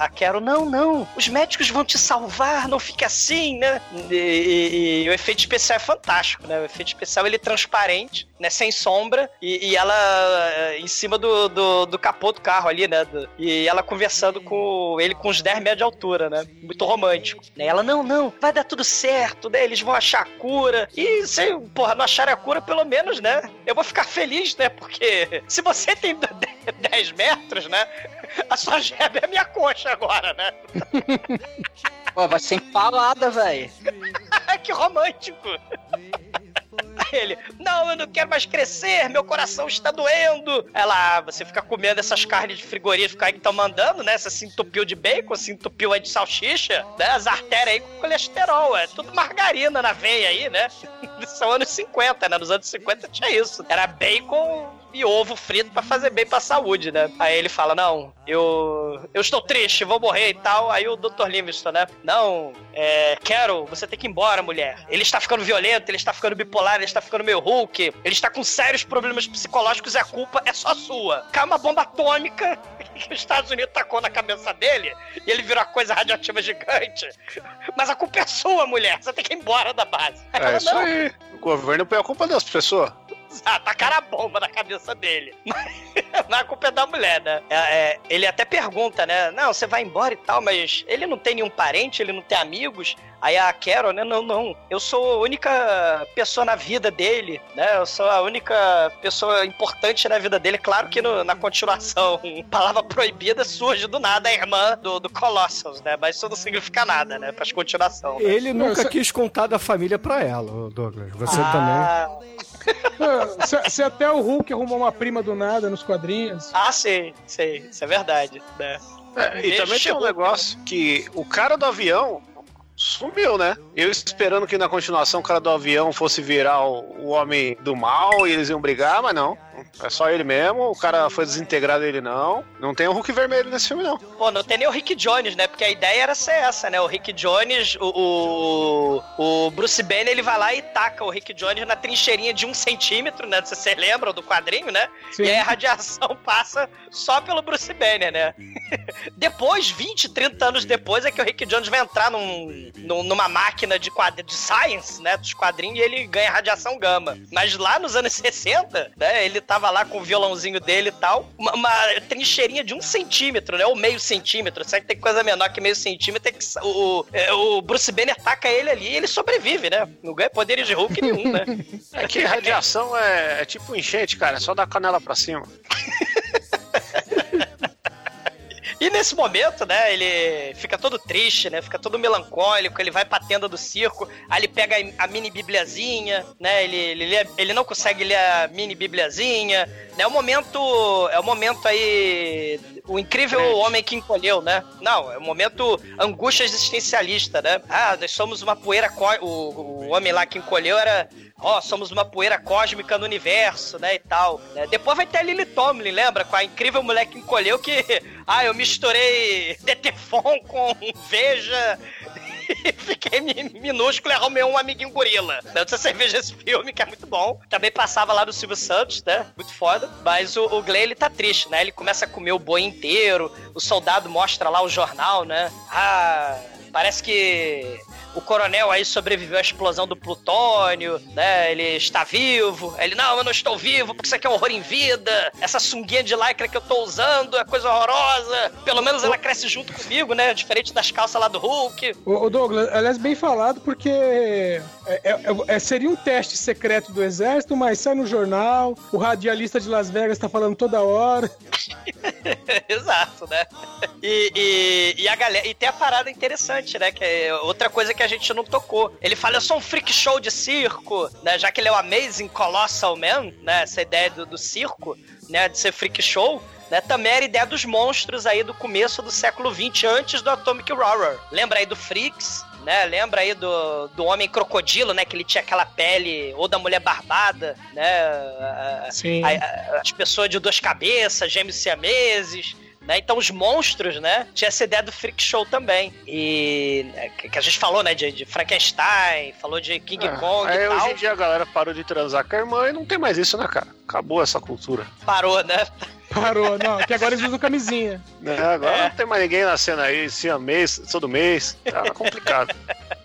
a, a Carol, não, não, os médicos vão te salvar, não fique assim, né? E, e- e o efeito especial é fantástico, né? O efeito especial ele é transparente, né? Sem sombra, e, e ela eh, em cima do, do, do capô do carro ali, né? do- e ela conversando com ele com uns 10 metros de altura, né? Muito romântico. Né? Ela, não, não, vai dar tudo certo, né? Eles vão achar a cura. E se, porra, não acharem a cura, pelo menos, né? Eu vou ficar feliz, né? Porque se você tem <laughs> 10 metros, né? A sua geba é a minha coxa agora, né? <laughs> Pô, vai ser empalada, velho. <laughs> que romântico! Aí ele, não, eu não quero mais crescer, meu coração está doendo. Ela, ah, você fica comendo essas carnes de frigorífico aí que estão mandando, né? Você se entupiu de bacon, se entupiu aí de salsicha, né? As artérias aí com colesterol, é tudo margarina na veia aí, né? São anos 50, né? Nos anos 50 tinha isso. Era bacon e ovo frito pra fazer bem pra saúde, né? Aí ele fala, não, eu eu estou triste, vou morrer e tal. Aí o Dr. Livingston, né? Não, é, Carol, você tem que ir embora, mulher. Ele está ficando violento, ele está ficando bipolar, ele está ficando meio Hulk, ele está com sérios problemas psicológicos e a culpa é só sua. Cai uma bomba atômica <laughs> que os Estados Unidos tacou na cabeça dele e ele virou uma coisa radioativa gigante. Mas a culpa é sua, mulher. Você tem que ir embora da base. Aí É ela, isso "Não, aí. O governo põe a culpa das pessoas. <laughs> ah, tacaram a bomba na cabeça dele. <laughs> A culpa é da mulher, né? É, é, ele até pergunta, né? Não, você vai embora e tal, mas ele não tem nenhum parente, ele não tem amigos. Aí a Carol, né? Não, não. Eu sou a única pessoa na vida dele, né? Eu sou a única pessoa importante na vida dele. Claro que no- na continuação, <laughs> palavra proibida surge do nada a irmã do, do Colossus, né? Mas isso não significa nada, né? Pra continuação. né? Ele nunca quis contar da família pra ela, Douglas. Você Ah, Ah, Se, se até o Hulk arrumou uma prima do nada nos quadrinhos. Ah, sei, sei. Isso é verdade, né? É, e também tem um negócio que o cara do avião sumiu, né? Eu esperando que na continuação o cara do avião fosse virar o, o homem do mal e eles iam brigar, mas não. É só ele mesmo, o cara foi desintegrado ele não. Não tem o Hulk vermelho nesse filme, não. Pô, não tem nem o Rick Jones, né? Porque a ideia era ser essa, né? O Rick Jones, o, o, o Bruce Banner, ele vai lá e taca o Rick Jones na trincheirinha de um centímetro, né? Se vocês lembram do quadrinho, né? Sim. E aí a radiação <laughs> passa só pelo Bruce Banner, né? <laughs> depois, 20, 30 anos depois, é que o Rick Jones vai entrar num, num- numa máquina de, quadri, de science, né? Dos quadrinhos e ele ganha radiação gama. Mas lá nos anos 60, né? Ele tava lá com o violãozinho dele e tal, uma, uma trincheirinha de um centímetro, né? Ou meio centímetro. Sabe que tem coisa menor que meio centímetro? É que o, é, o Bruce Banner taca ele ali e ele sobrevive, né? Não ganha poderes de Hulk nenhum, né? É que radiação é, é tipo enchente, cara. É só dar canela pra cima. <laughs> E nesse momento, né, ele fica todo triste, né? Fica todo melancólico, ele vai pra tenda do circo, aí ele pega a mini bibliazinha, né? Ele, ele, lê- ele não consegue ler a mini bibliazinha, né? É o momento, é o momento aí o incrível homem que encolheu, né? Não, é o momento angústia existencialista, né? Ah, nós somos uma poeira có- o, o homem lá que encolheu era Ó, somos uma poeira cósmica no universo, né, e tal. né? Depois vai ter a Lily Tomlin, lembra? Com a incrível mulher que encolheu que... <laughs> Ah, eu misturei <laughs> Detefon com <laughs> Veja... <laughs> Fiquei mi- minúsculo e arrumei um amiguinho gorila. Né? Se você esse filme, que é muito bom. Também passava lá do Silvio Santos, né? Muito foda. Mas o, o Glenn, ele tá triste, né? Ele começa a comer o boi inteiro. O soldado mostra lá o jornal, né? Ah, parece que o coronel aí sobreviveu à explosão do plutônio, né? Ele está vivo. Ele, não, eu não estou vivo porque isso aqui é um horror em vida. Essa sunguinha de lycra que eu tô usando é coisa horrorosa. Pelo menos ela cresce junto comigo, né? Diferente das calças lá do Hulk. Ô, ô, Douglas, aliás, bem falado, porque é- é- é- seria um teste secreto do exército, mas sai no jornal, o radialista de Las Vegas tá falando toda hora. <laughs> Exato, né? E, e, e a galera. E tem a parada interessante, né? Que é outra coisa que a gente não tocou. Ele fala, eu sou um freak show de circo, né? Já que ele é o Amazing Colossal Man, né? Essa ideia do, do circo, né? De ser freak show. Né, também era ideia dos monstros aí do começo do século XX, antes do Atomic Horror. Lembra aí do Freaks, né? Lembra aí do, do Homem Crocodilo, né? Que ele tinha aquela pele, ou da Mulher Barbada, né? Sim. a- a- as pessoas de duas cabeças, gêmeos siameses. Né? Então os monstros, né? Tinha essa ideia do freak show também. E né, que a gente falou, né? De, de Frankenstein, falou de King É, Kong aí e tal. hoje em dia a galera parou de transar com a irmã e não tem mais isso, né, cara? Acabou essa cultura. Parou, né? Parou, não, que agora eles usam camisinha. Né, agora não tem mais ninguém na cena aí, esse mês, todo mês. Tá complicado. <laughs>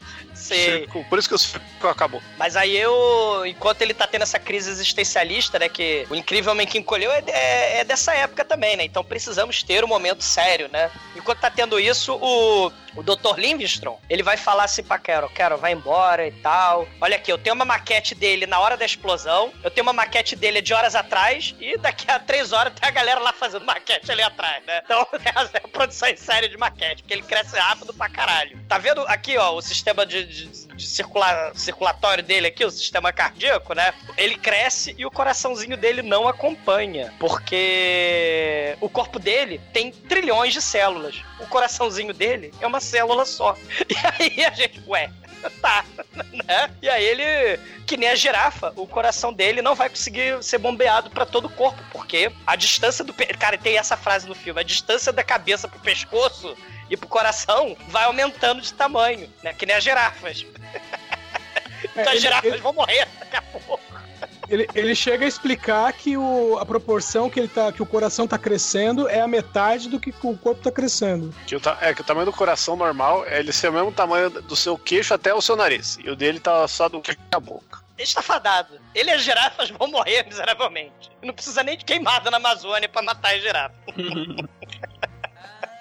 Sim. Por isso que o circo acabou. Mas aí eu, enquanto ele tá tendo essa crise existencialista, né? Que o incrível homem que encolheu é, é, é dessa época também, né? Então precisamos ter um momento sério, né? Enquanto tá tendo isso, o, o Dr. Livingstone, ele vai falar assim pra Carol, Carol, vai embora e tal. Olha aqui, eu tenho uma maquete dele na hora da explosão, eu tenho uma maquete dele de horas atrás, e daqui a três horas tem a galera lá fazendo maquete ali atrás, né? Então <laughs> é é a produção em série de maquete, porque ele cresce rápido pra caralho. Tá vendo aqui, ó, o sistema de, de, circular, circulatório dele aqui, o sistema cardíaco, né? Ele cresce e o coraçãozinho dele não acompanha, porque o corpo dele tem trilhões de células. O coraçãozinho dele é uma célula só. <laughs> E aí a gente, ué, <laughs> tá, <laughs> né? E aí ele, que nem a girafa, o coração dele não vai conseguir ser bombeado pra todo o corpo, porque a distância do. pe- Cara, tem essa frase no filme: a distância da cabeça pro pescoço e pro coração vai aumentando de tamanho, né? Que nem as girafas. então as ele- girafas ele- vão morrer daqui a pouco. Ele, ele chega a explicar que o, a proporção que, ele tá, que o coração tá crescendo é a metade do que o corpo tá crescendo. Que o ta- é que o tamanho do coração normal é ele ser o mesmo tamanho do seu queixo até o seu nariz. E o dele tá só do queixo a boca. Ele está fadado. Ele e as girafas vão morrer <laughs> miseravelmente. Não precisa nem de queimada na Amazônia pra matar as girafas. <laughs>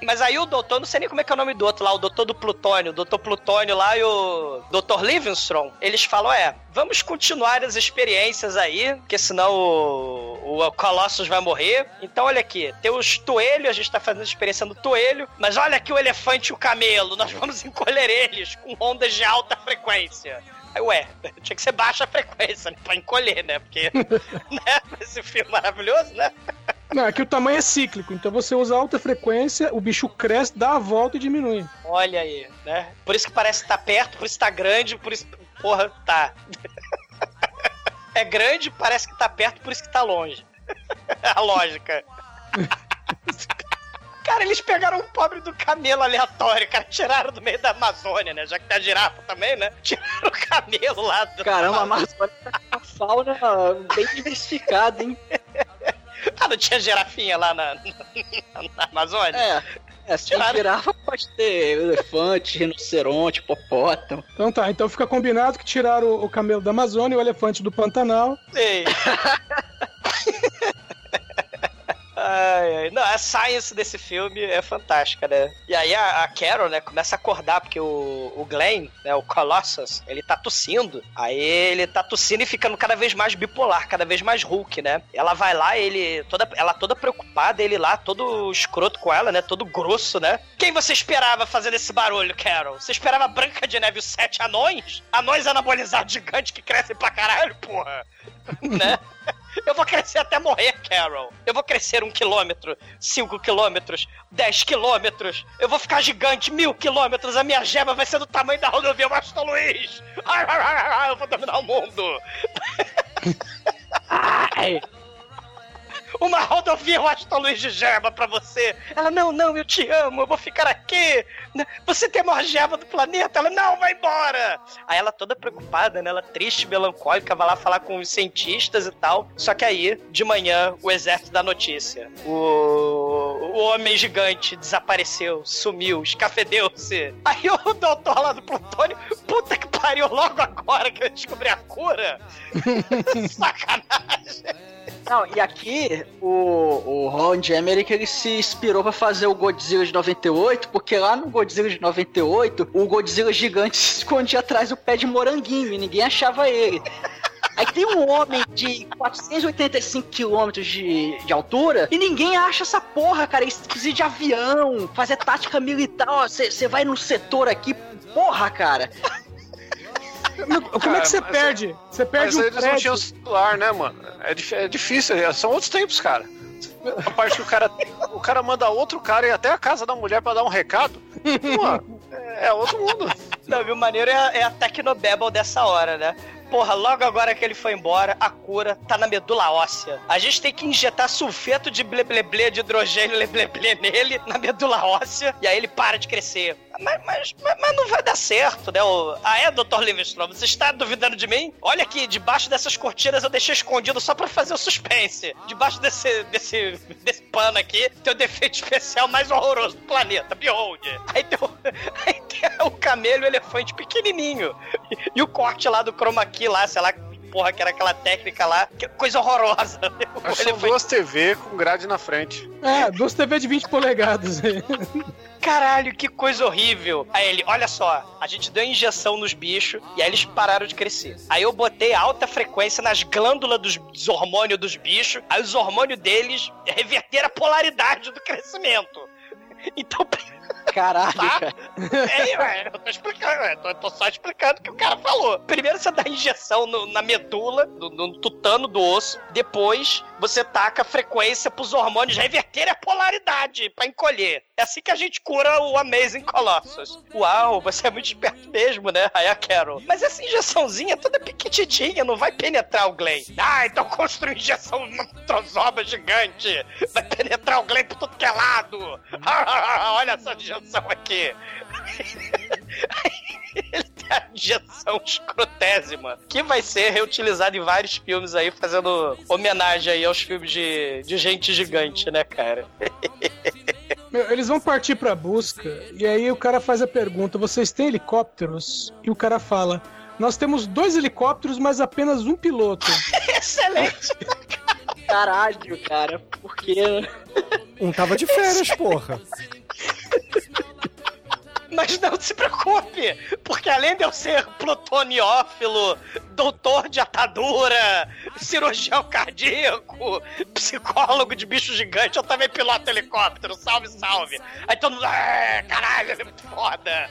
Mas aí o doutor, não sei nem como é que é o nome do outro lá, o doutor do Plutônio, o doutor Plutônio lá e o doutor Livingstone, eles falam, é, vamos continuar as experiências aí, porque senão o, o Colossus vai morrer. Então olha aqui, tem os toelhos, a gente tá fazendo experiência no toelho, mas olha aqui o elefante e o camelo, nós vamos encolher eles com ondas de alta frequência. Aí, ué, <laughs> tinha que ser baixa frequência, né? Pra encolher, né? Porque, <laughs> né? Esse filme maravilhoso, né? Não, é que o tamanho é cíclico, então você usa alta frequência, o bicho cresce, dá a volta e diminui. Olha aí, né? Por isso que parece que tá perto, por isso tá grande, por isso. Porra, tá. <laughs> É grande, parece que tá perto, por isso que tá longe. <laughs> A lógica. <laughs> Cara, eles pegaram o pobre do camelo aleatório, cara. Tiraram do meio da Amazônia, né? Já que tá girafa também, né? Tiraram o camelo lá do. Caramba, a Amazônia tá com a fauna bem diversificada, hein? Ah, não tinha girafinha lá na, na, na Amazônia? É. É, se tem Tiraram. girafa, pode ter elefante, rinoceronte, hipopótamo. Então tá, então fica combinado que tiraram o, o camelo da Amazônia e o elefante do Pantanal. Sei. <laughs> Ai, ai. Não, a science desse filme é fantástica, né? E aí a, a Carol, né, começa a acordar, porque o, o Glenn, né, o Colossus, ele tá tossindo. Aí ele tá tossindo e ficando cada vez mais bipolar, cada vez mais Hulk, né? Ela vai lá, ele toda, ela toda preocupada, ele lá, todo escroto com ela, né? Todo grosso, né? Quem você esperava fazendo esse barulho, Carol? Você esperava Branca de Neve os Sete Anões? Anões anabolizados gigantes que crescem pra caralho, porra! <laughs> né? <laughs> Eu vou crescer até morrer, Carol. Eu vou crescer um quilômetro, cinco quilômetros, dez quilômetros. Eu vou ficar gigante, mil quilômetros. A minha gema vai ser do tamanho da rodovia Washington Luiz. Ai, ai, ai, Eu vou dominar o mundo. <laughs> Ai. Uma rodovia Washington Luiz de gema pra você. Ela, não, não, eu te amo, eu vou ficar aqui. Você tem a maior gema do planeta. Ela, não, vai embora. Aí ela toda preocupada, né? Ela triste, melancólica, vai lá falar com os cientistas e tal. Só que aí, de manhã, o exército dá notícia. O, o homem gigante desapareceu, sumiu, escafedeu-se. Aí o doutor lá do Plutônio, puta que pariu, logo agora que eu descobri a cura. <laughs> Sacanagem. Não, e aqui o, o Ron Emmerich ele se inspirou pra fazer o Godzilla de 98, porque lá no Godzilla de 98, o Godzilla gigante <laughs> se escondia atrás do pé de moranguinho e ninguém achava ele. Aí tem um homem de 485 quilômetros de, de altura e ninguém acha essa porra, cara. Isso precisa de avião, fazer tática militar. Você vai no setor aqui, porra, cara. Como é que você mas perde? Você perde Mas um eles não prédio. tinham celular, né, mano? É, é difícil, é- são outros tempos, cara. A parte que o cara, o cara manda outro cara ir até a casa da mulher pra dar um recado. Pô, é, é outro mundo. Não, viu? O maneiro é, a- é a Tecnobabble dessa hora, né? porra, logo agora que ele foi embora, a cura tá na medula óssea. A gente tem que injetar sulfeto de blebleble de hidrogênio <laughs> lebleble nele, na medula óssea, e aí ele para de crescer. Mas, mas, mas, não vai dar certo, né? O- Ah, é, Dr. Livingstone? Você está duvidando de mim? Olha aqui, debaixo dessas cortinas eu deixei escondido só pra fazer o suspense. Debaixo desse, desse, desse pano aqui tem o defeito especial mais horroroso do planeta, Behold. Aí tem o, <laughs> aí tem o camelo e o elefante pequenininho. E, o corte lá do chroma key lá, sei lá, porra, que era aquela técnica lá, que coisa horrorosa. O Mas são elefante- duas TV com grade na frente. É, duas TV de 20 polegadas aí. Caralho, que coisa horrível. Aí ele, olha só, a gente deu injeção nos bichos e aí eles pararam de crescer. Aí eu botei alta frequência nas glândulas dos, dos hormônios dos bichos, aí os hormônios deles reverteram a polaridade do crescimento. <laughs> Então, Caralho, Tá? cara. é, ué, eu tô explicando, ué, tô, tô só explicando o que o cara falou. Primeiro você dá injeção no- na medula, no, no tutano do osso, depois você taca a frequência pros hormônios reverterem a polaridade pra encolher. É assim que a gente cura o Amazing Colossus. Uau, você é muito esperto mesmo, né? Aí a Carol. Mas essa injeçãozinha é toda pequititinha, não vai penetrar o Glenn. Ah, então construir injeção numa trozoba gigante. Vai penetrar o Glenn por tudo que é lado. <laughs> Olha essa injeção aqui. <laughs> Ele tem a injeção escrotésima, que vai ser reutilizada em vários filmes aí, fazendo homenagem aí aos filmes de, de gente gigante, né, cara? <laughs> Meu, eles vão partir pra busca, e aí o cara faz a pergunta: vocês têm helicópteros? E o cara fala: nós temos dois helicópteros, mas apenas um piloto. <laughs> Excelente! Caralho, cara. Por quê? Um tava de férias, porra. Mas não se preocupe, porque além de eu ser plutoniófilo, doutor de atadura, cirurgião cardíaco, psicólogo de bicho gigante, eu também piloto helicóptero, salve, salve. Aí todo mundo, é, caralho, ele é muito foda.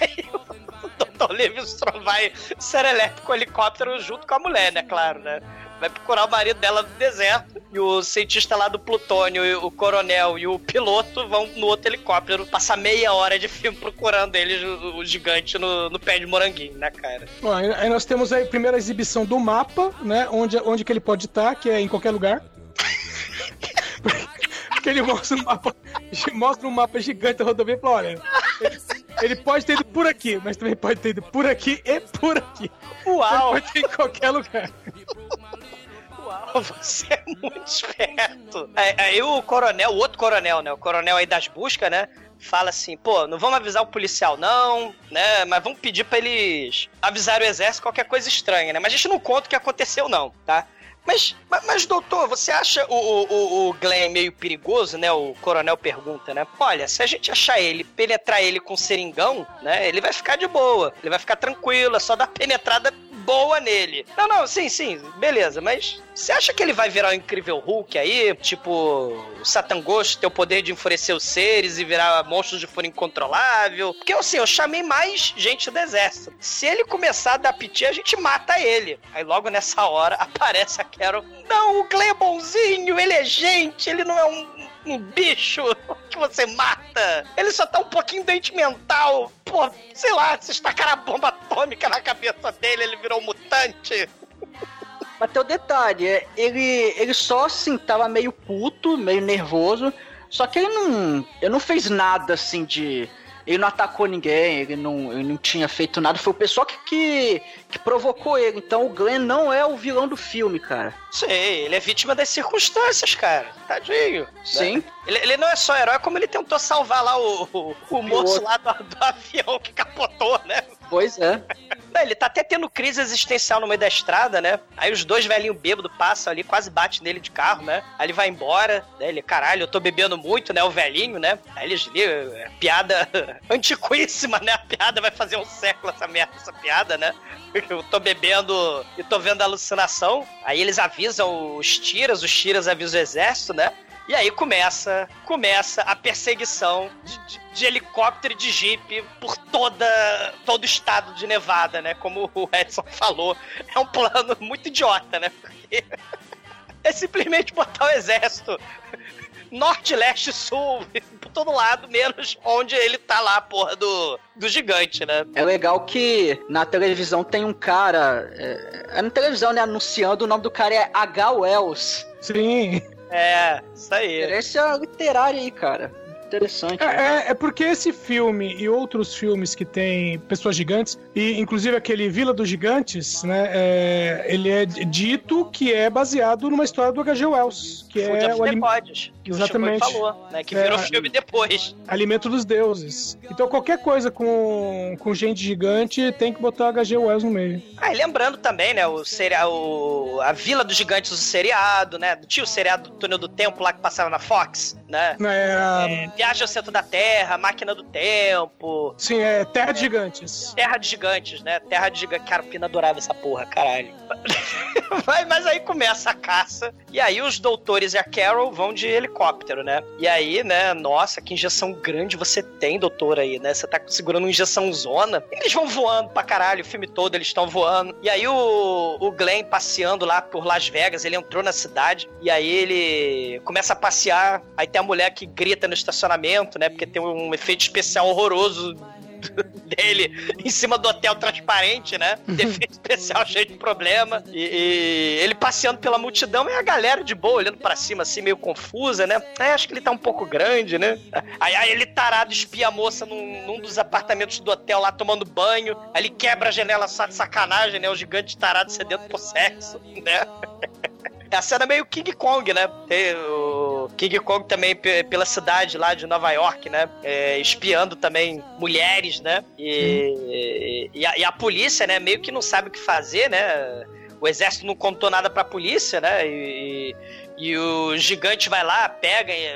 Aí o Dr. Livingstone vai serelepe com o helicóptero junto com a mulher, né, claro, né? Vai procurar o marido dela no deserto. E o cientista lá do plutônio, e o coronel e o piloto vão no outro helicóptero passar meia hora de filme procurando eles, o, o gigante, no, no pé de moranguinho, né, cara? Bom, aí aí nós temos aí a primeira exibição do mapa, né? Onde, onde que ele pode estar, que é em qualquer lugar. <laughs> Porque ele mostra um mapa, mostra um mapa gigante da rodovia e fala, olha, ele, ele pode ter ido por aqui, mas também pode ter ido por aqui e por aqui. Uau! Ele pode ter em qualquer lugar. <laughs> Uau, <laughs> você é muito esperto. Aí, aí o coronel, o outro coronel, né? O coronel aí das buscas, né? Fala assim, pô, não vamos avisar o policial, não, né? Mas vamos pedir pra eles avisarem o exército qualquer coisa estranha, né? Mas a gente não conta o que aconteceu, não, tá? Mas, mas, mas, doutor, você acha o, o, o- o Glenn meio perigoso, né? O coronel pergunta, né? Olha, se a gente achar ele, penetrar ele com seringão, né? Ele vai ficar de boa, ele vai ficar tranquilo, é só dar penetrada boa nele. Não, não, sim, sim, beleza, mas você acha que ele vai virar o incrível Hulk aí? Tipo, o Satan Ghost ter o poder de enfurecer os seres e virar monstros de fora incontrolável? Porque assim, eu chamei mais gente do exército. Se ele começar a dar piti, a gente mata ele. Aí logo nessa hora <laughs> aparece a Carol. Não, o Glenn é bonzinho, ele é gente, ele não é um um bicho <laughs> que você mata. Ele só tá um pouquinho doente mental. Pô, sei lá, se estacar a bomba atômica na cabeça dele, ele virou um mutante. <laughs> Mas tem o detalhe, é, ele, ele só assim, tava meio puto, meio nervoso. Só que ele não. Ele não fez nada assim de. Ele não atacou ninguém, ele não, ele não tinha feito nada. Foi o pessoal que, que, que provocou ele. Então o Glenn não é o vilão do filme, cara. Sei, ele é vítima das circunstâncias, cara. Tadinho. Sim. né? Ele, ele não é só herói, como ele tentou salvar lá o, o, o moço lá do, do avião que capotou, né? Pois é. Ele tá até tendo crise existencial no meio da estrada, né? Aí os dois velhinhos bêbados passam ali, quase bate nele de carro, né? Aí ele vai embora, né? Ele, caralho, eu tô bebendo muito, né? O velhinho, né? Aí eles ligam, é piada <laughs> antiquíssima, né? A piada vai fazer um século essa merda, essa piada, né? <laughs> Eu tô bebendo e tô vendo alucinação. Aí eles avisam os tiras, os tiras avisam o exército, né? E aí começa, começa a perseguição de, de- de helicóptero e de jipe por toda, todo o estado de Nevada, né? Como o Edson falou, é um plano muito idiota, né? Porque é simplesmente botar o exército norte, leste, sul, por todo lado, menos onde ele tá lá, porra, do, do gigante, né? É legal que na televisão tem um cara. É, é na televisão, né? Anunciando o nome do cara é H. Wells. Sim. É, isso aí. Referência literária aí, cara. Interessante. É, né? é, é porque esse filme e outros filmes que tem pessoas gigantes, e inclusive aquele Vila dos Gigantes, né? é, ele é dito que é baseado numa história do H.G. Wells, que Food é of o Gods, que Exatamente. o falou, né? Que É, virou filme depois. Alimento dos Deuses. Então qualquer coisa com, com gente gigante tem que botar H.G. Wells no meio. Ah, e lembrando também, né, o seriado, o, a Vila dos Gigantes, o seriado, né? Tinha o seriado do Túnel do Tempo lá que passava na Fox, né? É, É, Viagem ao Centro da Terra, Máquina do Tempo, Sim, é Terra de Gigantes. Terra de Gigantes, né? Terra de Gigantes. Cara, o Pina adorava essa porra, caralho. <laughs> Vai, mas aí começa a caça. E aí os doutores e a Carol vão de helicóptero, né? E aí, né? Nossa, que injeção grande você tem, doutor, aí, né? Você tá segurando uma injeção zona. Eles vão voando pra caralho, o filme todo eles estão voando. E aí o, o Glenn passeando lá por Las Vegas, ele entrou na cidade. E aí ele começa a passear. Aí tem a mulher que grita no estacionamento, né? Porque tem um efeito especial horroroso dele em cima do hotel transparente, né? Defeito especial <laughs> cheio de problema. E, e ele passeando pela multidão e a galera de boa, olhando pra cima, assim, meio confusa, né? É, acho que ele tá um pouco grande, né? Aí, aí ele tarado espia a moça num, num dos apartamentos do hotel lá tomando banho. Aí ele quebra a janela só de sacanagem, né? O gigante tarado sedento por sexo, né? <laughs> É a cena meio King Kong, né? Tem o King Kong também pe- pela cidade lá de Nova York, né? É, espiando também mulheres, né? E, e, a, e a polícia, né? Meio que não sabe o que fazer, né? O exército não contou nada pra polícia, né? E, e o gigante vai lá, pega e,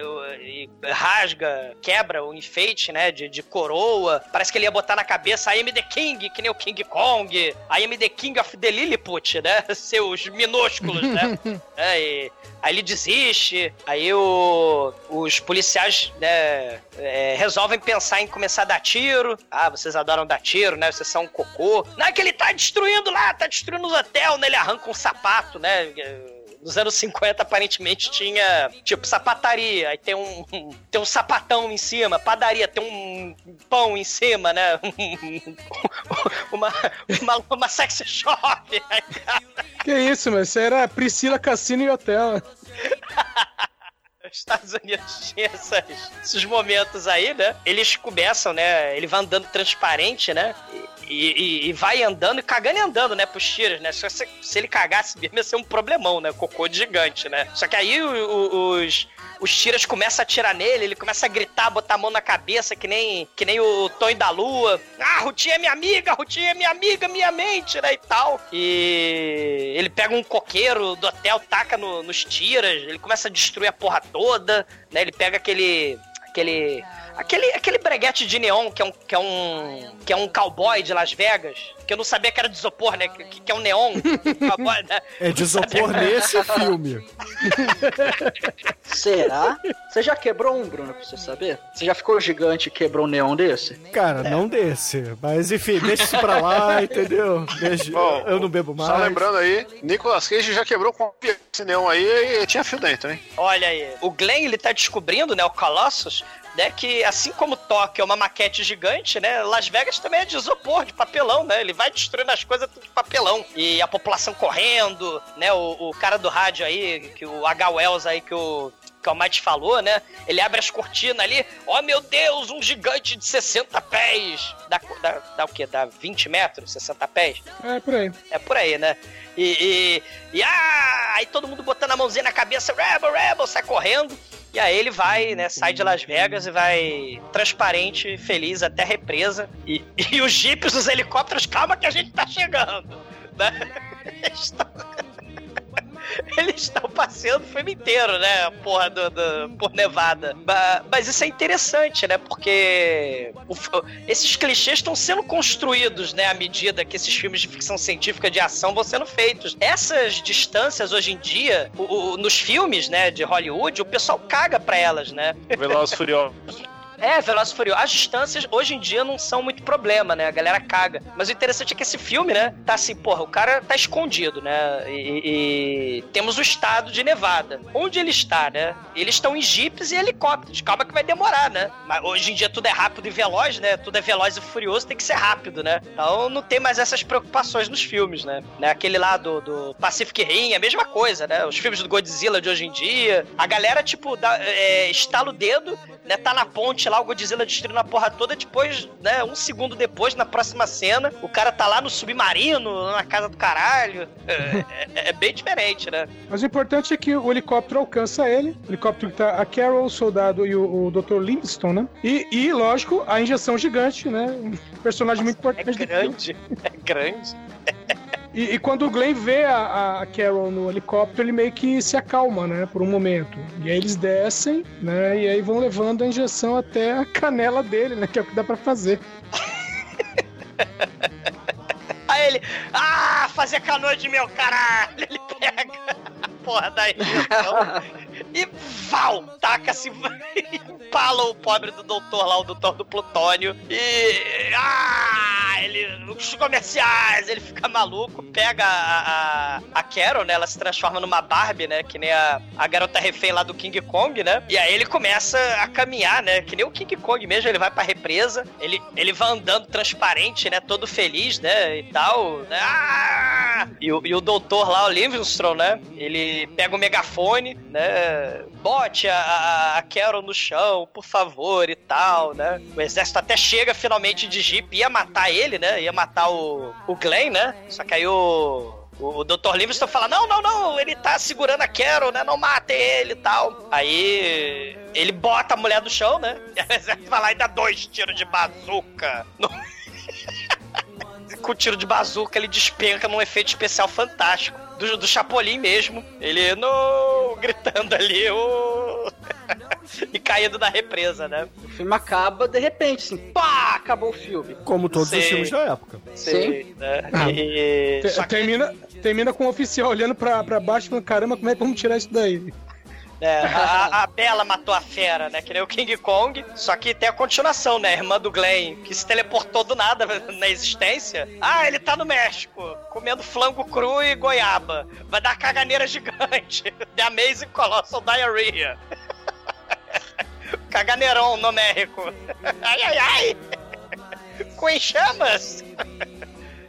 e rasga, quebra o enfeite, né? De, de coroa. Parece que ele ia botar na cabeça I am the King, que nem o King Kong. I am the King of the Lilliput, né? <laughs> Seus minúsculos, né? <laughs> É, e aí ele desiste, aí o- os policiais né, é, resolvem pensar em começar a dar tiro. Ah, vocês adoram dar tiro, né? Vocês são um cocô. Não é que ele tá destruindo lá, tá destruindo os hotel, né? Ele arranca um sapato, né? Nos anos 50, aparentemente, tinha, tipo, sapataria, aí tem um, <laughs> tem um sapatão em cima, padaria, tem um pão em cima, né? <laughs> uma, uma, uma sex shop. Aí, Que isso, mas isso era Priscila Cassino e Hotel. <laughs> Os Estados Unidos tinha essas- esses momentos aí, né? Eles começam, né? Ele vai andando transparente, né? E, e- e vai andando e cagando e andando, né? Pros tiros, né? Se, se- ele cagasse mesmo, ia ser um problemão, né? Cocô gigante, né? Só que aí o- o- os, os tiras começam a atirar nele, ele começa a gritar, botar a mão na cabeça, que nem, que nem o Tonho da Lua. Ah, Rutinha é minha amiga, Rutinha é minha amiga, minha mente, né? E tal. E ele pega um coqueiro do hotel, taca no- nos tiras, ele começa a destruir a porra toda, né? Ele pega aquele. aquele. Aquele, aquele breguete de neon, que é, um, que, é um, que é um cowboy de Las Vegas, que eu não sabia que era de isopor, né? Que, que é um neon. <laughs> cowboy, né? É de isopor nesse filme. <laughs> Será? Você já quebrou um, Bruno, pra você saber? Você já ficou gigante e quebrou um neon desse? Cara, não desse. Mas enfim, deixa isso pra lá, <laughs> entendeu? Deixa, Bom, eu não bebo mais. Só lembrando aí, Nicolas Cage já quebrou com esse neon aí e tinha fio dentro, hein? Olha aí, o Glenn ele tá descobrindo, né, o Colossus, né, que assim como Tóquio é uma maquete gigante, né, Las Vegas também é de isopor, de papelão, né, ele vai destruindo as coisas tudo de papelão. E a população correndo, né, o, o cara do rádio aí, que o H. Wells aí que o que o Mike falou, né? Ele abre as cortinas ali, oh meu Deus, um gigante de 60 pés. Dá, dá, dá o quê? Dá 20 metros, 60 pés? É, por aí. É por aí, né? E, e, e ah, aí todo mundo botando a mãozinha na cabeça, Rebel, Rebel, sai correndo. E aí ele vai, né, sai de Las Vegas e vai transparente, feliz até a represa. E, e os jipes, os helicópteros, calma que a gente tá chegando. Né? <laughs> <laughs> Eles estão... Passeando o filme inteiro, né? Porra, do, do- por Nevada. Mas isso é interessante, né? Porque o esses clichês estão sendo construídos, né? À medida que esses filmes de ficção científica de ação vão sendo feitos. Essas distâncias, hoje em dia, o- o- nos filmes, né? De Hollywood, o pessoal caga pra elas, né? Velozes Furiosos. É, Velozes e Furiosos. As distâncias hoje em dia não são muito problema, né? A galera caga. Mas o interessante é que esse filme, né? Tá assim, porra, o cara tá escondido, né? E, e- temos o estado de Nevada. Onde ele está, né? Eles estão em jipes e helicópteros. Calma que vai demorar, né? Mas hoje em dia tudo é rápido e veloz, né? Tudo é veloz e furioso, tem que ser rápido, né? Então não tem mais essas preocupações nos filmes, né? né? Aquele lá do, do Pacific Rim, a mesma coisa, né? Os filmes do Godzilla de hoje em dia. A galera, tipo, dá, é, estala o dedo, né? Tá na ponte lá, o Godzilla destruindo a porra toda. Depois, né? Um segundo depois, na próxima cena, o cara tá lá no submarino, na casa do caralho. É, é- é bem diferente, né? Mas o importante é que o helicóptero alcança ele. O helicóptero que tá a Carol, o soldado e o, o Dr. Livingston, né? E, e, lógico, a injeção gigante, né? Um personagem muito É importante. filme. grande, é grande. E, e quando o Glenn vê a, a Carol no helicóptero, ele meio que se acalma, né? Por um momento. E aí eles descem, né? E aí vão levando a injeção até a canela dele, né? Que é o que dá pra fazer. <laughs> Aí ele, ah, fazer canoa de meu caralho. Ele pega porra da e val, taca-se, empala o pobre do doutor lá, o doutor do plutônio. E, ah, ele, os comerciais, ele fica maluco, pega a, a, a Carol, né? Ela se transforma numa Barbie, né? Que nem a, a garota refém lá do King Kong, né? E aí ele começa a caminhar, né? Que nem o King Kong mesmo, ele vai pra represa, ele, ele vai andando transparente, né? Todo feliz, né? E tal, né? Ah! E, o, e o doutor lá, o Livingstone, né? Ele pega o megafone, né? Bote a, a, Carol no chão, por favor, e tal, né? O exército até chega finalmente de Jeep, ia matar ele, né? Ia matar o, o Glenn, né? Só que aí o, o Dr. Livingstone fala: Não, não, não, ele tá segurando a Carol, né? Não mate ele e tal. Aí ele bota a mulher no chão, né? <laughs> E o exército vai lá e dá dois tiros de bazuca. No... <laughs> Com o tiro de bazuca, ele despenca num efeito especial fantástico. Do, do Chapolin mesmo. Ele, no, gritando ali, o. <laughs> e caindo na represa, né? O filme acaba de repente, assim, pá, acabou o filme. Como todos Sim. os filmes da época. Sim. Né? Ah. E... Termina, termina com o oficial olhando pra, pra baixo e falando: caramba, como é que vamos tirar isso daí? É, <laughs> a, a Bela matou a fera, né? Que nem o King Kong. Só que tem a continuação, né? A irmã do Glenn, que se teleportou do nada <laughs> na existência. Ah, ele tá no México, comendo flango cru e goiaba. Vai dar caganeira gigante. <laughs> The Amazing Colossal Diarrhea. Caganeirão no México. Ai, ai, ai. Com enxamas.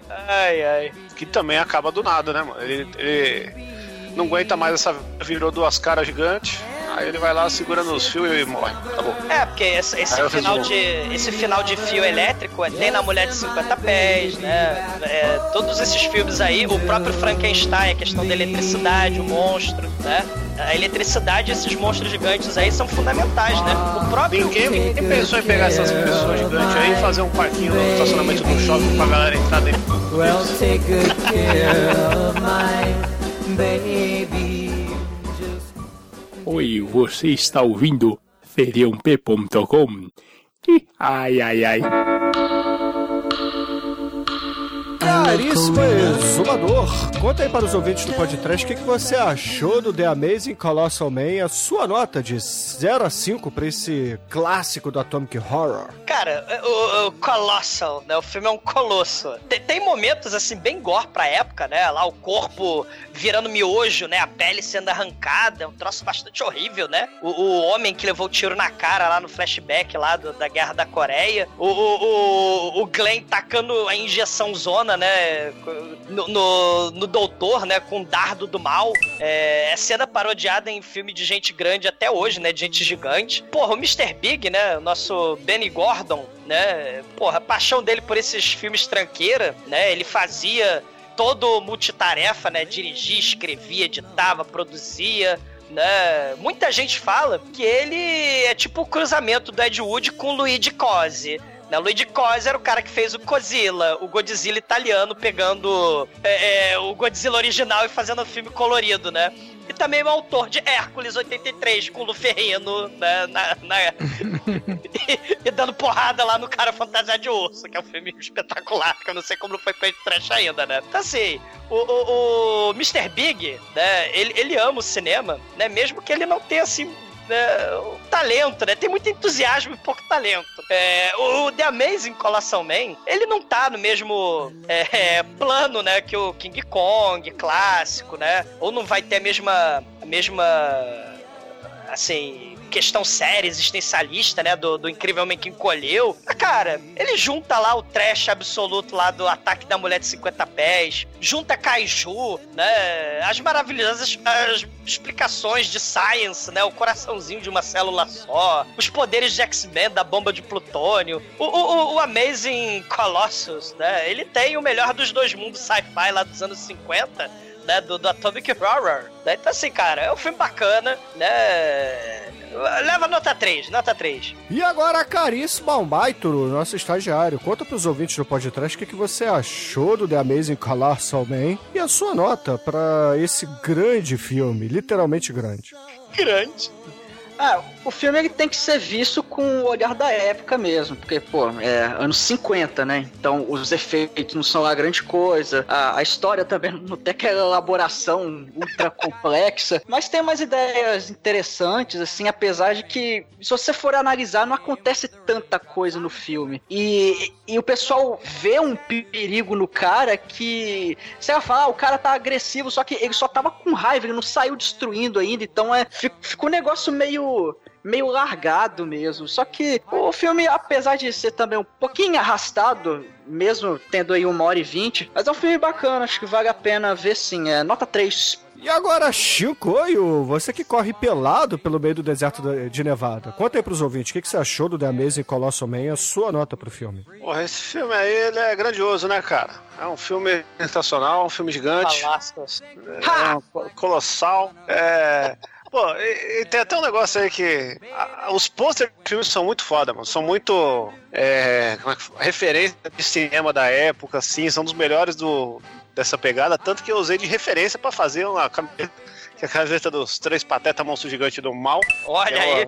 Ai, ai. Que também acaba do nada, né, mano? Ele, ele não aguenta mais essa. Virou duas caras gigantes. Aí ele vai lá segurando os fios e morre. Acabou. É, porque esse, esse final, de, esse final de fio elétrico é, tem na Mulher de 50 Pés, né? É, todos esses filmes aí, o próprio Frankenstein, a questão da eletricidade, o monstro, né? A eletricidade e esses monstros gigantes aí são fundamentais, né? O próprio. Ninguém, ninguém pensou em pegar essas pessoas gigantes aí e fazer um parquinho no estacionamento do shopping pra galera entrar dentro. Well, take good care of my. Oi, você está ouvindo feriump.com? Ai, ai, ai. Caríssimo exumador, conta aí para os ouvintes do podcast o que, que você achou do The Amazing Colossal Man, a sua nota de 0 a 5 para esse clássico do Atomic Horror. Cara, o, o Colossal, né? O filme é um colosso. Tem, tem momentos, assim, bem gore pra época, né? Lá o corpo virando miojo, né? A pele sendo arrancada. É um troço bastante horrível, né? O, o homem que levou o tiro na cara lá no flashback lá do- da Guerra da Coreia. O, o, o, Glenn tacando a injeção zona, né? No, no, no doutor, né? Com o dardo do mal. É, é cena parodiada em filme de gente grande até hoje, né? De gente gigante. Porra, o Mr. Big, né? O nosso Benny Gordon, né? Porra, a paixão dele por esses filmes tranqueira, né? Ele fazia todo multitarefa, né? Dirigia, escrevia, editava, produzia. Né? Muita gente fala que ele é tipo o cruzamento do Ed Wood com o Luigi Cosi. Né? O Luigi Cosi era o cara que fez o Godzilla, o Godzilla italiano, pegando é, é, o Godzilla original e fazendo um filme colorido, né? E também o autor de Hércules 83, com o Luferrino, né? Na, na- <laughs> e, e dando porrada lá no cara fantasiado de urso, que é um filme espetacular, que eu não sei como não foi feito trash ainda, né? Então assim, o, o, o Mr. Big, né, ele, ele ama o cinema, né? Mesmo que ele não tenha, assim, né, o talento, né? Tem muito entusiasmo e pouco talento. É, o The Amazing Colossal Man, ele não tá no mesmo é, é, plano, né, que o King Kong clássico, né? Ou não vai ter a mesma, a mesma, assim, questão séria, existencialista, né? Do, do incrivelmente que encolheu. Ah, cara, ele junta lá o trash absoluto lá do ataque da mulher de 50 pés, junta Kaiju, né? As maravilhosas as explicações de science, né? O coraçãozinho de uma célula só, os poderes de X-Men da bomba de plutônio, o, o, o Amazing Colossus, né? Ele tem o melhor dos dois mundos sci-fi lá dos anos 50 né, do, do Atomic Horror. Né? Então, assim, cara, é um filme bacana, né? Leva nota 3, nota 3. E agora, Caríssimo Almaituro, nosso estagiário, conta pros ouvintes do podcast o que, que você achou do The Amazing Colossal Man e a sua nota pra esse grande filme, literalmente grande. Grande. Ah, o filme ele tem que ser visto com o olhar da época mesmo, porque, pô, é anos 50, né? Então os efeitos não são lá grande coisa, a, a história também não tem aquela elaboração ultra <laughs> complexa, mas tem umas ideias interessantes, assim, apesar de que, se você for analisar, não acontece tanta coisa no filme. E, e o pessoal vê um perigo no cara que, você vai falar, ah, o cara tá agressivo, só que ele só tava com raiva, ele não saiu destruindo ainda, então é, fica um negócio meio meio largado mesmo. Só que o filme, apesar de ser também um pouquinho arrastado, mesmo tendo aí uma hora e vinte, mas é um filme bacana, acho que vale a pena ver sim. É nota 3. E agora, Chicoio, você que corre pelado pelo meio do deserto de Nevada. Conta aí pros ouvintes, o que, que você achou do The Amazing Colossal Man, a sua nota pro filme. Porra, esse filme aí, ele é grandioso, né, cara? É um filme sensacional, um filme gigante. Palastas. É um colossal. É... Pô, e, e tem até um negócio aí que. a- os pôsteres do filme são muito foda, mano. São muito. É, como é que fala? referência de cinema da época, assim. São dos melhores do, dessa pegada. Tanto que eu usei de referência pra fazer uma camiseta. Que é a camiseta dos três patetas monstro gigante do mal. Olha é uma- aí.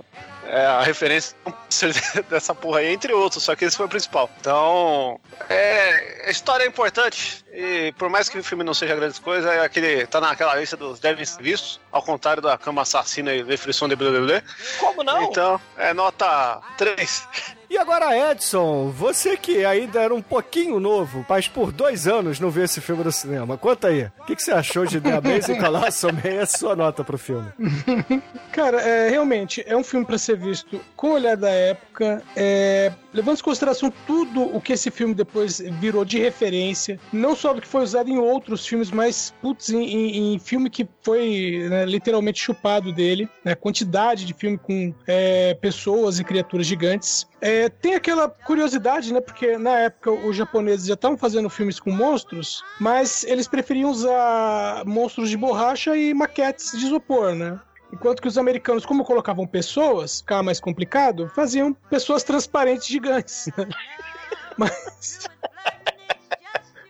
É, a referência <laughs> dessa porra aí, entre outros, só que esse foi o principal. Então, é, a história é importante, e por mais que o filme não seja grandes coisas, é aquele, tá naquela lista dos devem ser vistos, ao contrário da cama assassina e Le Frisson de blé. Como não? Então, é nota 3. E agora, Edson, você que ainda era um pouquinho novo, mas por dois anos não viu esse filme no cinema, conta aí. O que, que você achou de The Amazing Colossal Man e a sua nota pro filme? <laughs> Cara, é, realmente, é um filme pra ser visto com o olhar da época, é, levando em consideração tudo o que esse filme depois virou de referência, não só do que foi usado em outros filmes, mas, putz, em, em- em filme que foi né, literalmente chupado dele, né, quantidade de filme com é, pessoas e criaturas gigantes. É, tem aquela curiosidade, né, porque na época os japoneses já estavam fazendo filmes com monstros, mas eles preferiam usar monstros de borracha e maquetes de isopor, né? Enquanto que os americanos, como colocavam pessoas, ficava mais complicado, faziam pessoas transparentes gigantes. né? <laughs> Mas.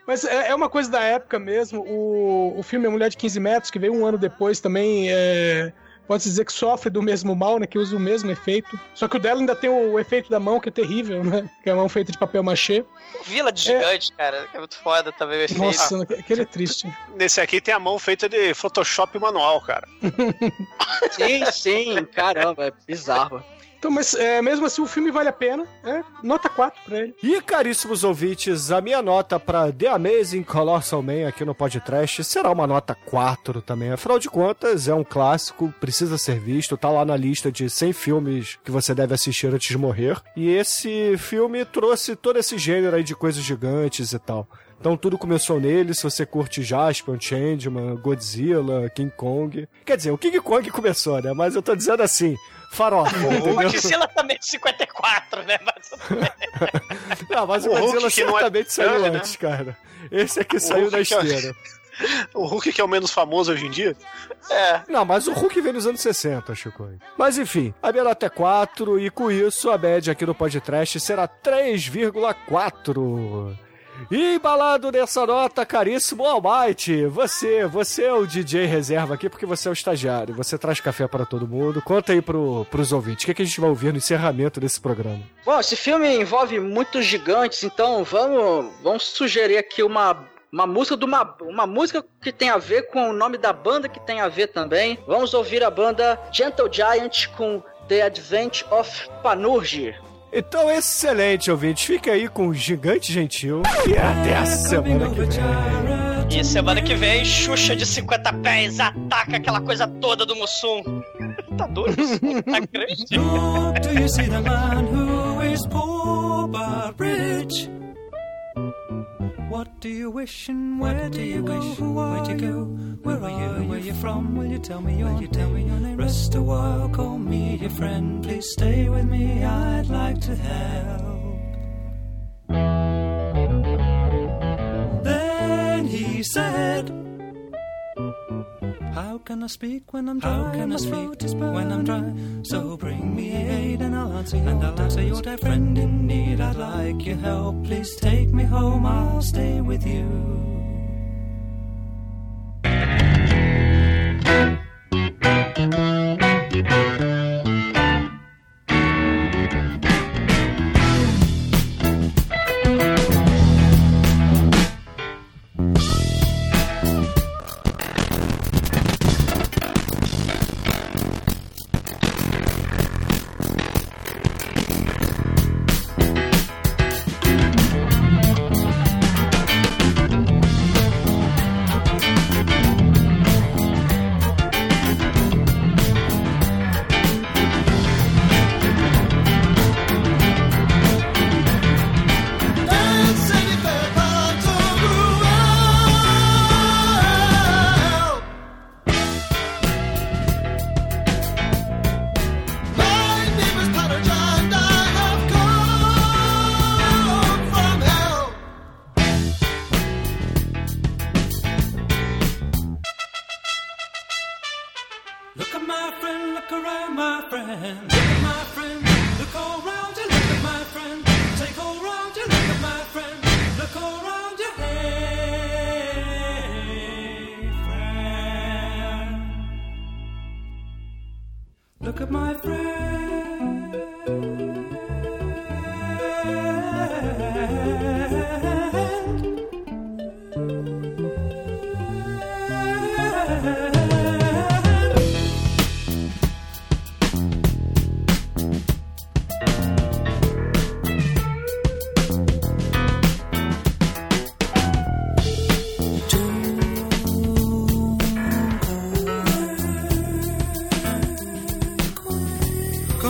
Mas é é uma coisa da época mesmo. O, o filme A Mulher de 15 Metros, que veio um ano depois, também é, pode dizer que sofre do mesmo mal, né? Que usa o mesmo efeito. Só que o dela ainda tem o efeito da mão, que é terrível, né? Que é a mão feita de papel machê. Vila de gigante, cara, que é muito foda também o efeito. Nossa, aquele é triste. Nesse aqui tem a mão feita de Photoshop manual, cara. <laughs> Sim, sim, caramba, é bizarro. Então, mas é, mesmo assim o filme vale a pena, é, nota 4 pra ele. E caríssimos ouvintes, a minha nota para The Amazing Colossal Man aqui no podcast será uma nota 4 também. Afinal de contas, é um clássico, precisa ser visto, tá lá na lista de 100 filmes que você deve assistir antes de morrer. E esse filme trouxe todo esse gênero aí de coisas gigantes e tal. Então tudo começou nele, se você curte Jaspion, Changeman, Godzilla, King Kong. Quer dizer, o King Kong começou, né? Mas eu tô dizendo assim, farofa, O? Godzilla também é de 54, né? Mas... Não, mas o O Godzilla não é certamente saiu grande, né? antes, cara. Esse aqui O saiu Hulk da é- esteira. <laughs> O Hulk que é o menos famoso hoje em dia. É. Não, mas o Hulk veio nos anos 60, Chico. Mas enfim, a nota é 4 e com isso a média aqui no podcast será 3,4. E embalado nessa nota, caríssimo Almighty, você, você é o DJ reserva aqui porque você é o estagiário, você traz café para todo mundo. Conta aí pro, pros ouvintes, o que, que a gente vai ouvir no encerramento desse programa? Bom, esse filme envolve muitos gigantes, então vamos, vamos sugerir aqui uma uma música de uma, uma música que tem a ver com o nome da banda que tem a ver também. Vamos ouvir a banda Gentle Giant com The Advent of Panurgi. Então, excelente, ouvinte. Fica aí com o Gigante Gentil. E até a semana que vem. E semana que vem, Xuxa de 50 pés ataca aquela coisa toda do Mussum. <laughs> tá doido? Mussum? Tá grande? What do you wish and where do you go? Who are you go? Where are you? Where you from? Will you tell me your you tell me your name? Rest a while, call me your friend. Please stay with me. I'd like to help. Then he said. How can I speak when I'm dry? How can I speak when I'm dry? So bring me aid and I'll answer your and I'll answer your dear friend in need. I'd like your help. Please take me home. I'll stay with you.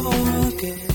Again.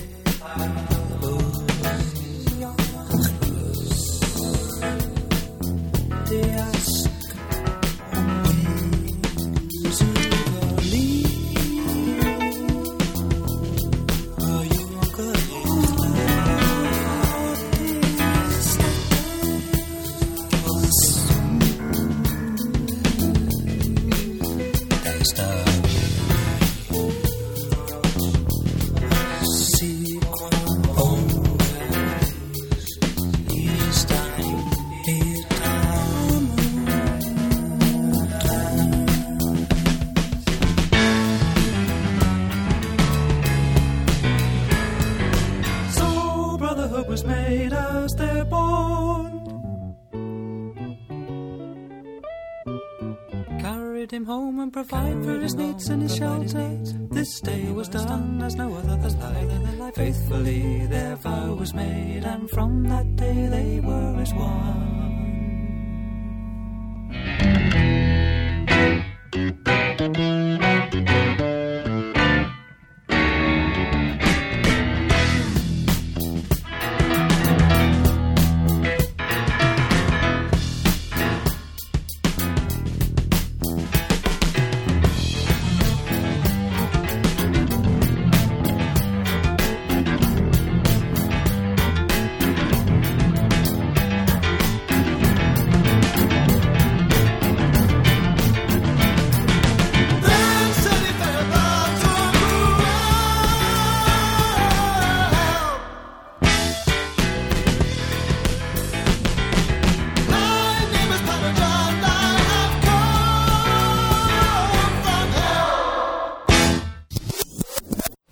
Provide for his needs and his shelter. This day was done as no other than life. Faithfully their vow was made, and from that day they were as one.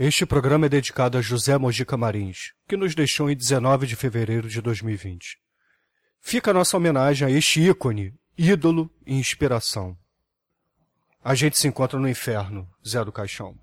Este programa é dedicado a José Mojica Marins, que nos deixou em 19 de fevereiro de 2020. Fica a nossa homenagem a este ícone, ídolo e inspiração. A gente se encontra no inferno, Zé do Caixão.